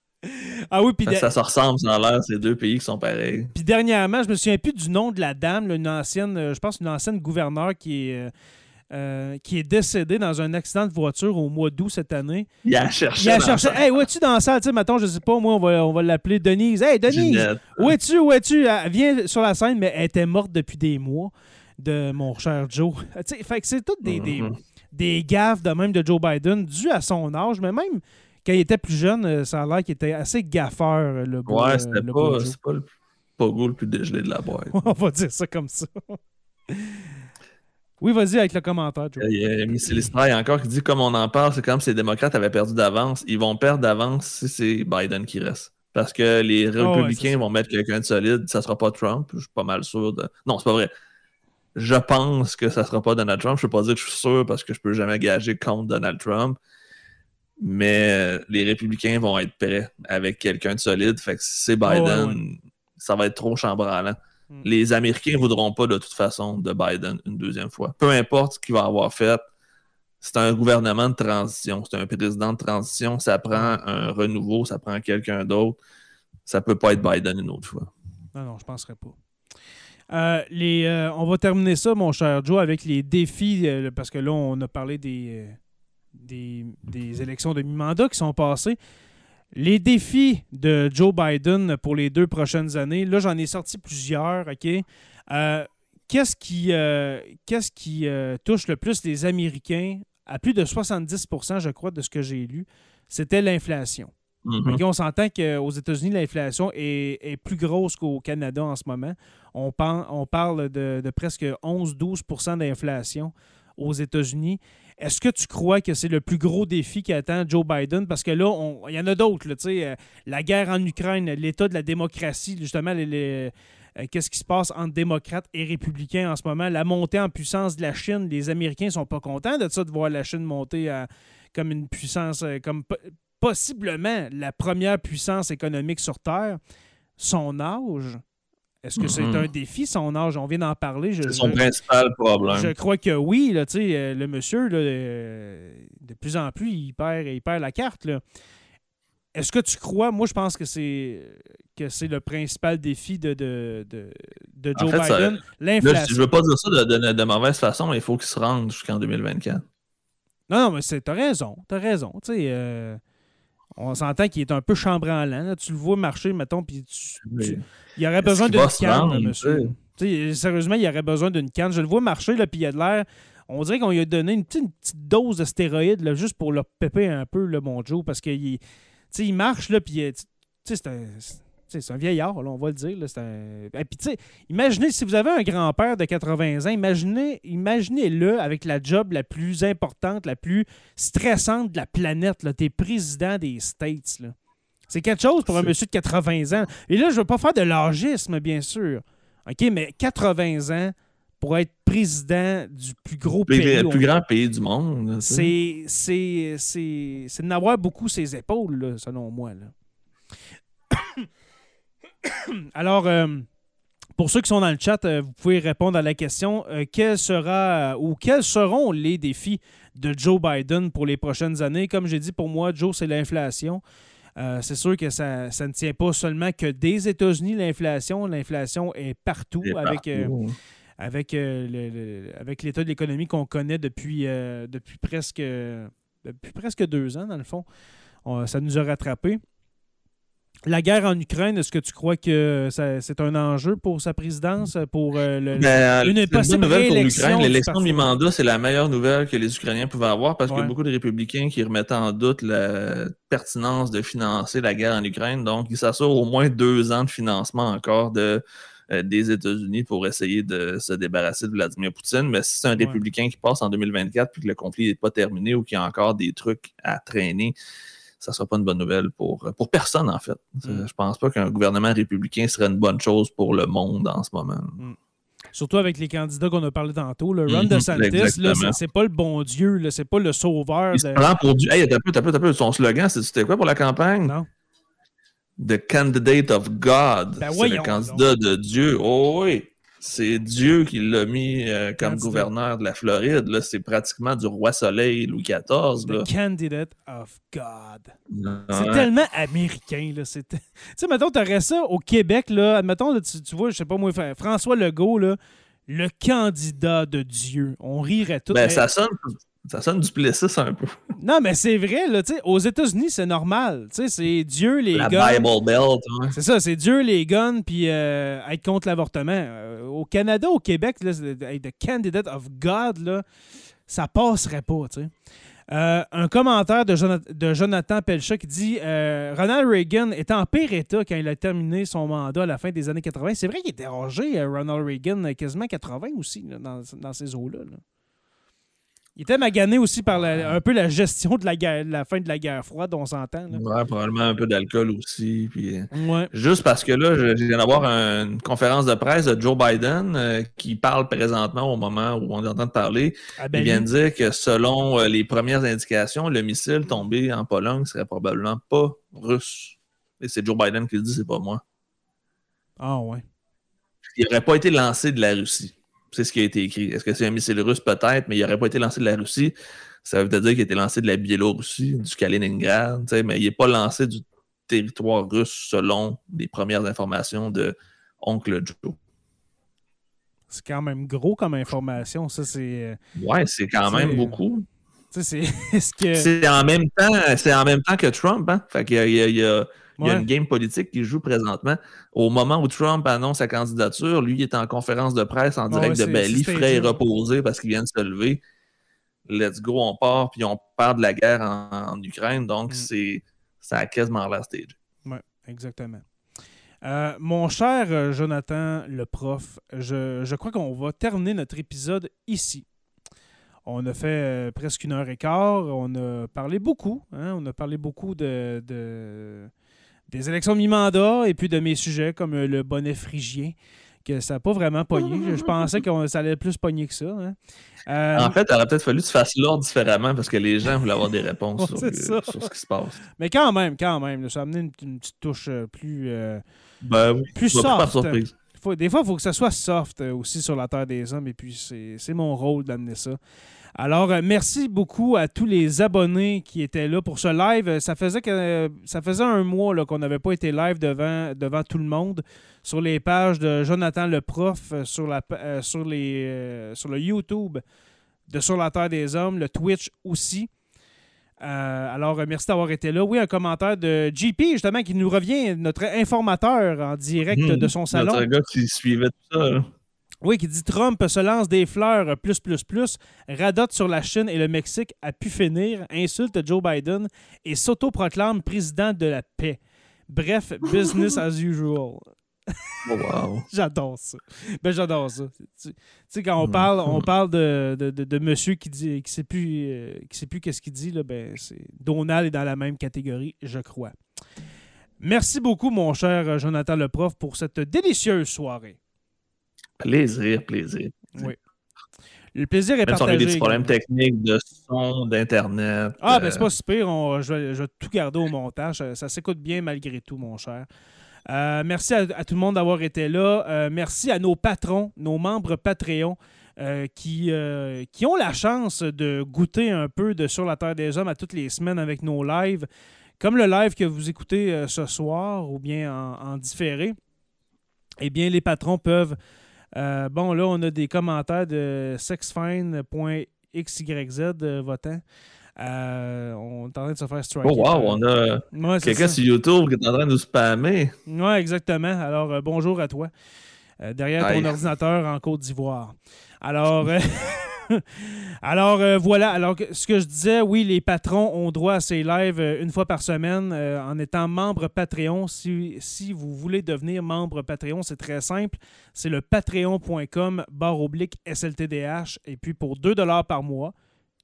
ah oui, puis de- Ça se ressemble, ça a l'air, ces deux pays qui sont pareils. Puis dernièrement, je me souviens plus du nom de la dame, là, une ancienne, euh, je pense une ancienne gouverneure qui est, euh, euh, qui est décédée dans un accident de voiture au mois d'août cette année. Il a cherché. Il a dans cherché, hey, où es-tu dans la salle? Tu sais, mettons, je sais pas, moi, on va, on va l'appeler Denise. Hey, Denise, Ginette. où es-tu? Où es-tu? Elle vient sur la scène, mais elle était morte depuis des mois de mon cher Joe. Tu sais, fait que c'est toutes des, des, Mhm. des gaffes de même de Joe Biden, dues à son âge, mais même quand il était plus jeune, euh, ça a l'air qu'il était assez gaffeur, euh, le beau, Ouais, euh, c'était pas, pas le pogo le plus dégelé de la boîte. On va dire ça comme ça. Oui, vas-y avec le commentaire, Joe. Il y a encore qui dit comme on en parle, c'est comme si les démocrates avaient perdu d'avance. Ils vont perdre d'avance si c'est Biden qui reste. Parce que les ouais, républicains vont mettre quelqu'un de solide, ça sera pas Trump. Je suis pas mal sûr de. Non, c'est pas vrai. Je pense que ça sera pas Donald Trump. Je peux pas dire que je suis sûr parce que je peux jamais gager contre Donald Trump. Mais euh, les républicains vont être prêts avec quelqu'un de solide. Fait que si c'est ouais, Biden, ça va être trop chambranlant. Mm. Les Américains voudront pas de toute façon de Biden une deuxième fois. Peu importe ce qu'il va avoir fait, c'est un gouvernement de transition, c'est un président de transition, ça prend un renouveau, ça prend quelqu'un d'autre. Ça peut pas être Biden une autre fois. Non, non, je ne penserais pas. Euh, les, euh, on va terminer ça, mon cher Joe, avec les défis, euh, parce que là, on a parlé des, des, des élections de mi-mandat qui sont passées. Les défis de Joe Biden pour les deux prochaines années, là, j'en ai sorti plusieurs, OK? Euh, qu'est-ce qui, euh, qu'est-ce qui euh, touche le plus les Américains, à plus de 70% je crois, de ce que j'ai lu, c'était l'inflation. Mhm. OK, on s'entend qu'aux États-Unis, l'inflation est, est plus grosse qu'au Canada en ce moment. On, pen- on parle de, de presque 11-12% d'inflation aux États-Unis. Est-ce que tu crois que c'est le plus gros défi qui attend Joe Biden? Parce que là, il y en a d'autres. euh, la guerre en Ukraine, l'état de la démocratie, justement, les- euh, qu'est-ce qui se passe entre démocrates et républicains en ce moment? La montée en puissance de la Chine, les Américains sont pas contents de ça, de voir la Chine monter à- comme une puissance, euh, comme po- possiblement la première puissance économique sur Terre. Son âge, est-ce que c'est Mhm. un défi, son âge? On vient d'en parler. C'est son je- principal problème. je crois que oui, là, euh, le monsieur, là, euh, de plus en plus, il perd, il perd la carte. Est-ce que tu crois, moi je pense que c'est que c'est le principal défi de, de, de, de En Joe fait, Biden, je, l'inflation. je veux pas dire ça de, de- mauvaise façon, mais il faut qu'il se rende jusqu'en 2024. Non, non, mais t'as raison, t'as raison. Tu sais, euh, on s'entend qu'il est un peu chambranlant. là. Tu le vois marcher, mettons, puis tu- il aurait besoin d'une canne, là, monsieur. Sérieusement, il aurait besoin d'une canne. Je le vois marcher, là, puis il a de l'air. On dirait qu'on lui a donné une petite, une petite dose de stéroïdes, là, juste pour le pépé un peu, le mon Joe, parce qu'il il marche, là, puis euh, c'est un. C'est- un vieillard, là, on va le dire. là, c'est un... Et puis, tu sais, imaginez, si vous avez un grand-père de 80 ans, imaginez, imaginez-le avec la job la plus importante, la plus stressante de la planète. T'es président des States. C'est quelque chose pour un monsieur de 80 ans. Et là, je veux pas faire de l'âgisme, bien sûr. OK, mais 80 ans pour être président du plus gros pays. le plus grand pays du monde. C'est, de n'avoir beaucoup ses épaules, là, selon moi. là. Alors, euh, pour ceux qui sont dans le chat, euh, vous pouvez répondre à la question euh, quel sera ou quels seront les défis de Joe Biden pour les prochaines années? Comme j'ai dit, pour moi, Joe, c'est l'inflation. Euh, c'est sûr que ça, ça ne tient pas seulement que des États-Unis, l'inflation. L'inflation est partout Et avec, partout. avec, le- le- avec l'état de l'économie qu'on connaît depuis, depuis, presque, depuis presque deux ans, dans le fond. On- ça nous a rattrapés. La guerre en Ukraine, est-ce que tu crois que c'est un enjeu pour sa présidence, pour euh, le, Ben, une c'est une possible bonne nouvelle pour l'Ukraine. L'élection de mi-mandat, c'est la meilleure nouvelle que les Ukrainiens pouvaient avoir parce qu'il y a beaucoup de républicains qui remettaient en doute la pertinence de financer la guerre en Ukraine. Donc, ils s'assurent au moins deux ans de financement encore de, euh, des États-Unis pour essayer de se débarrasser de Vladimir Poutine. Mais si c'est un Ouais. républicain qui passe en 2024 puis que le conflit n'est pas terminé ou qu'il y a encore des trucs à traîner, ça ne sera pas une bonne nouvelle pour, pour personne, en fait. Mm. Je pense pas qu'un gouvernement républicain serait une bonne chose pour le monde en ce moment. Surtout avec les candidats qu'on a parlé tantôt. Le Ron Mhm, DeSantis, là, c'est- pas le bon Dieu, là, c'est pas le sauveur. Il se de- prend pour du. Hey, t'as peu, t'as peu, t'as peu. Son slogan, c'est- c'était quoi pour la campagne? Non. The candidate of God. Ben c'est le candidat de Dieu. Oh oui. C'est Dieu qui l'a mis euh, comme gouverneur de la Floride. Là, c'est pratiquement du roi soleil Louis XIV. Là. The candidate of God. C'est tellement américain. Là. c'est- Tu sais, mettons, t'aurais ça au Québec. Là. Admettons, là, tu, tu vois, je sais pas moi, Fra- François Legault, là, le candidat de Dieu. On rirait tout. Ben, mais- ça sonne, ça sonne du Plessis un peu. Non, mais c'est vrai. Là, tu sais, aux États-Unis, c'est normal. Tu sais, C'est Dieu, les la guns. Bible Belt. ouais. C'est ça, c'est Dieu, les guns, puis euh, être contre l'avortement. Euh, au Canada, au Québec, là, the candidate of God, là, ça passerait pas, tu sais. Euh, un commentaire de, Jona- de Jonathan Pelcha qui dit euh, Ronald Reagan était en pire état quand il a terminé son mandat à la fin des années 80. C'est vrai qu'il était âgé, euh, Ronald Reagan, quasiment 80 aussi, là, dans, dans ces eaux-là. là. Il était magané aussi par la- un peu la gestion de la, guerre, la fin de la guerre froide, on s'entend. Ouais, probablement un peu d'alcool aussi. Puis... euh, Ouais. Juste parce que là, je, je viens d'avoir un- une conférence de presse de Joe Biden euh, qui parle présentement au moment où on est en train de parler. Ah, Il ben, vient lui- de dire que selon euh, les premières indications, le missile tombé en Pologne serait probablement pas russe. Et c'est Joe Biden qui le dit, c'est pas moi. Ah ouais. Il n'aurait pas été lancé de la Russie. C'est ce qui a été écrit. Est-ce que c'est un missile russe? Peut-être, mais il n'aurait pas été lancé de la Russie. Ça veut dire qu'il a été lancé de la Biélorussie, du Kaliningrad, mais il n'est pas lancé du territoire russe selon les premières informations de Oncle Joe. C'est quand même gros comme information. Ça, c'est. euh, Ouais, c'est quand même beaucoup. C'est. Que. En même temps, c'est en même temps que Trump, hein? Fait qu'il y a, il y a- il y a- une game politique qui joue présentement. Au moment où Trump annonce sa candidature, lui il est en conférence de presse en direct de Bali, c'est frais et reposé parce qu'il vient de se lever. Let's go, on part, puis on part de la guerre en, en Ukraine, donc Mm. c'est ça a quasiment l'air stage. Oui, exactement. Euh, mon cher euh, Jonathan, le prof, je, je crois qu'on va terminer notre épisode ici. On a fait euh, presque une heure et quart. On a parlé beaucoup. hein, on a parlé beaucoup de, de- des élections mi-mandat et puis de mes sujets comme euh, le bonnet phrygien, que ça n'a pas vraiment pogné. Je, pensais que ça allait plus pogner que ça. hein. Euh, En fait, il aurait peut-être fallu que tu fasses l'ordre différemment parce que les gens voulaient avoir des réponses sur, ce qui se passe. mais quand même, quand même, ça a amené une, une petite touche euh, plus, euh, Ben oui, plus soft. Faut- des fois, il faut que ça soit soft aussi sur la Terre des Hommes, et puis c'est c'est mon rôle d'amener ça. Alors, euh, merci beaucoup à tous les abonnés qui étaient là pour ce live. Ça faisait, que, euh, ça faisait un mois qu'on n'avait pas été live devant, devant tout le monde sur les pages de Jonathan le prof, euh, sur, la, euh, sur, les, euh, sur le YouTube de Sur la Terre des Hommes, le Twitch aussi. Euh, alors, merci d'avoir été là. Oui, un commentaire de JP, justement, qui nous revient, notre informateur en direct Hmm, de son salon. Notre gars qui suivait tout ça. là. Oui, qui dit Trump se lance des fleurs plus plus plus, radote sur la Chine et le Mexique a pu finir, insulte Joe Biden et s'autoproclame président de la paix. Bref, business as usual. Oh, wow. J'adore ça. Ben, j'adore ça. Tu tu sais, quand on Mhm. parle, on parle de, de, de- de monsieur qui dit qui sait plus euh, qui sait plus qu'est-ce qu'il dit, là, ben, c'est Donald est dans la même catégorie, je crois. Merci beaucoup, mon cher euh, Jonathan le prof, pour cette délicieuse soirée. Plaisir, plaisir. Oui. Le plaisir est Même si on a eu partagé. des petits problèmes techniques de son, d'Internet. Ah, ben euh, c'est pas si pire. on- je, vais, je vais tout garder au montage. Ça, ça s'écoute bien malgré tout, mon cher. Euh, merci à, à tout le monde d'avoir été là. Euh, merci à nos patrons, nos membres Patreon. euh, qui, euh, qui ont la chance de goûter un peu de Sur la Terre des Hommes à toutes les semaines avec nos lives, comme le live que vous écoutez euh, ce soir ou bien en, en différé. Eh bien, les patrons peuvent Euh, bon, là, on a des commentaires de sexfine.xyz euh, votant. Euh, on est en train de se faire striker. Oh wow, on a Ouais, quelqu'un sur YouTube qui est en train de nous spammer. Oui, exactement. Alors, euh, bonjour à toi. Euh, derrière ton ordinateur en Côte d'Ivoire. Alors, alors euh, voilà. Alors, ce que je disais, oui, les patrons ont droit à ces lives euh, une fois par semaine euh, en étant membre Patreon. Si, vous voulez devenir membre Patreon, c'est très simple. C'est le patreon.com barre oblique SLTDH. Et puis, pour 2 par mois,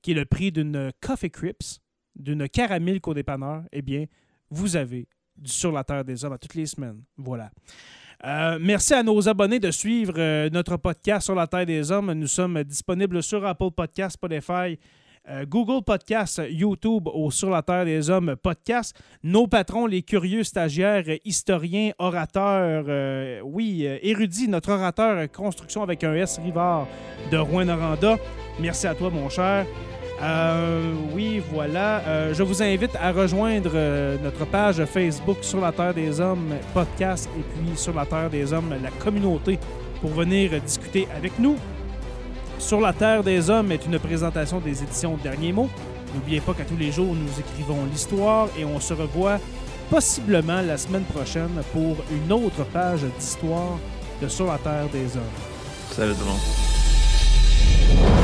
qui est le prix d'une Coffee Crips, d'une caramel qu'au dépanneur, eh bien, vous avez du Sur la Terre des Hommes à toutes les semaines. Voilà. Euh, merci à nos abonnés de suivre euh, notre podcast Sur la Terre des Hommes. Nous sommes disponibles sur Apple Podcasts, Spotify, euh, Google Podcasts, YouTube au Sur la Terre des Hommes podcast. Nos patrons, les curieux stagiaires, historiens, orateurs, oui, érudits, notre orateur Construction avec un S Rivard de Rouen-Noranda. Merci à toi, mon cher. Euh, oui, voilà. Euh, je vous invite à rejoindre euh, notre page Facebook Sur la Terre des Hommes podcast et puis Sur la Terre des Hommes, la communauté, pour venir discuter avec nous. Sur la Terre des Hommes est une présentation des éditions Dernier Mot. N'oubliez pas qu'à tous les jours, nous écrivons l'histoire et on se revoit possiblement la semaine prochaine pour une autre page d'histoire de Sur la Terre des Hommes. Salut tout le monde.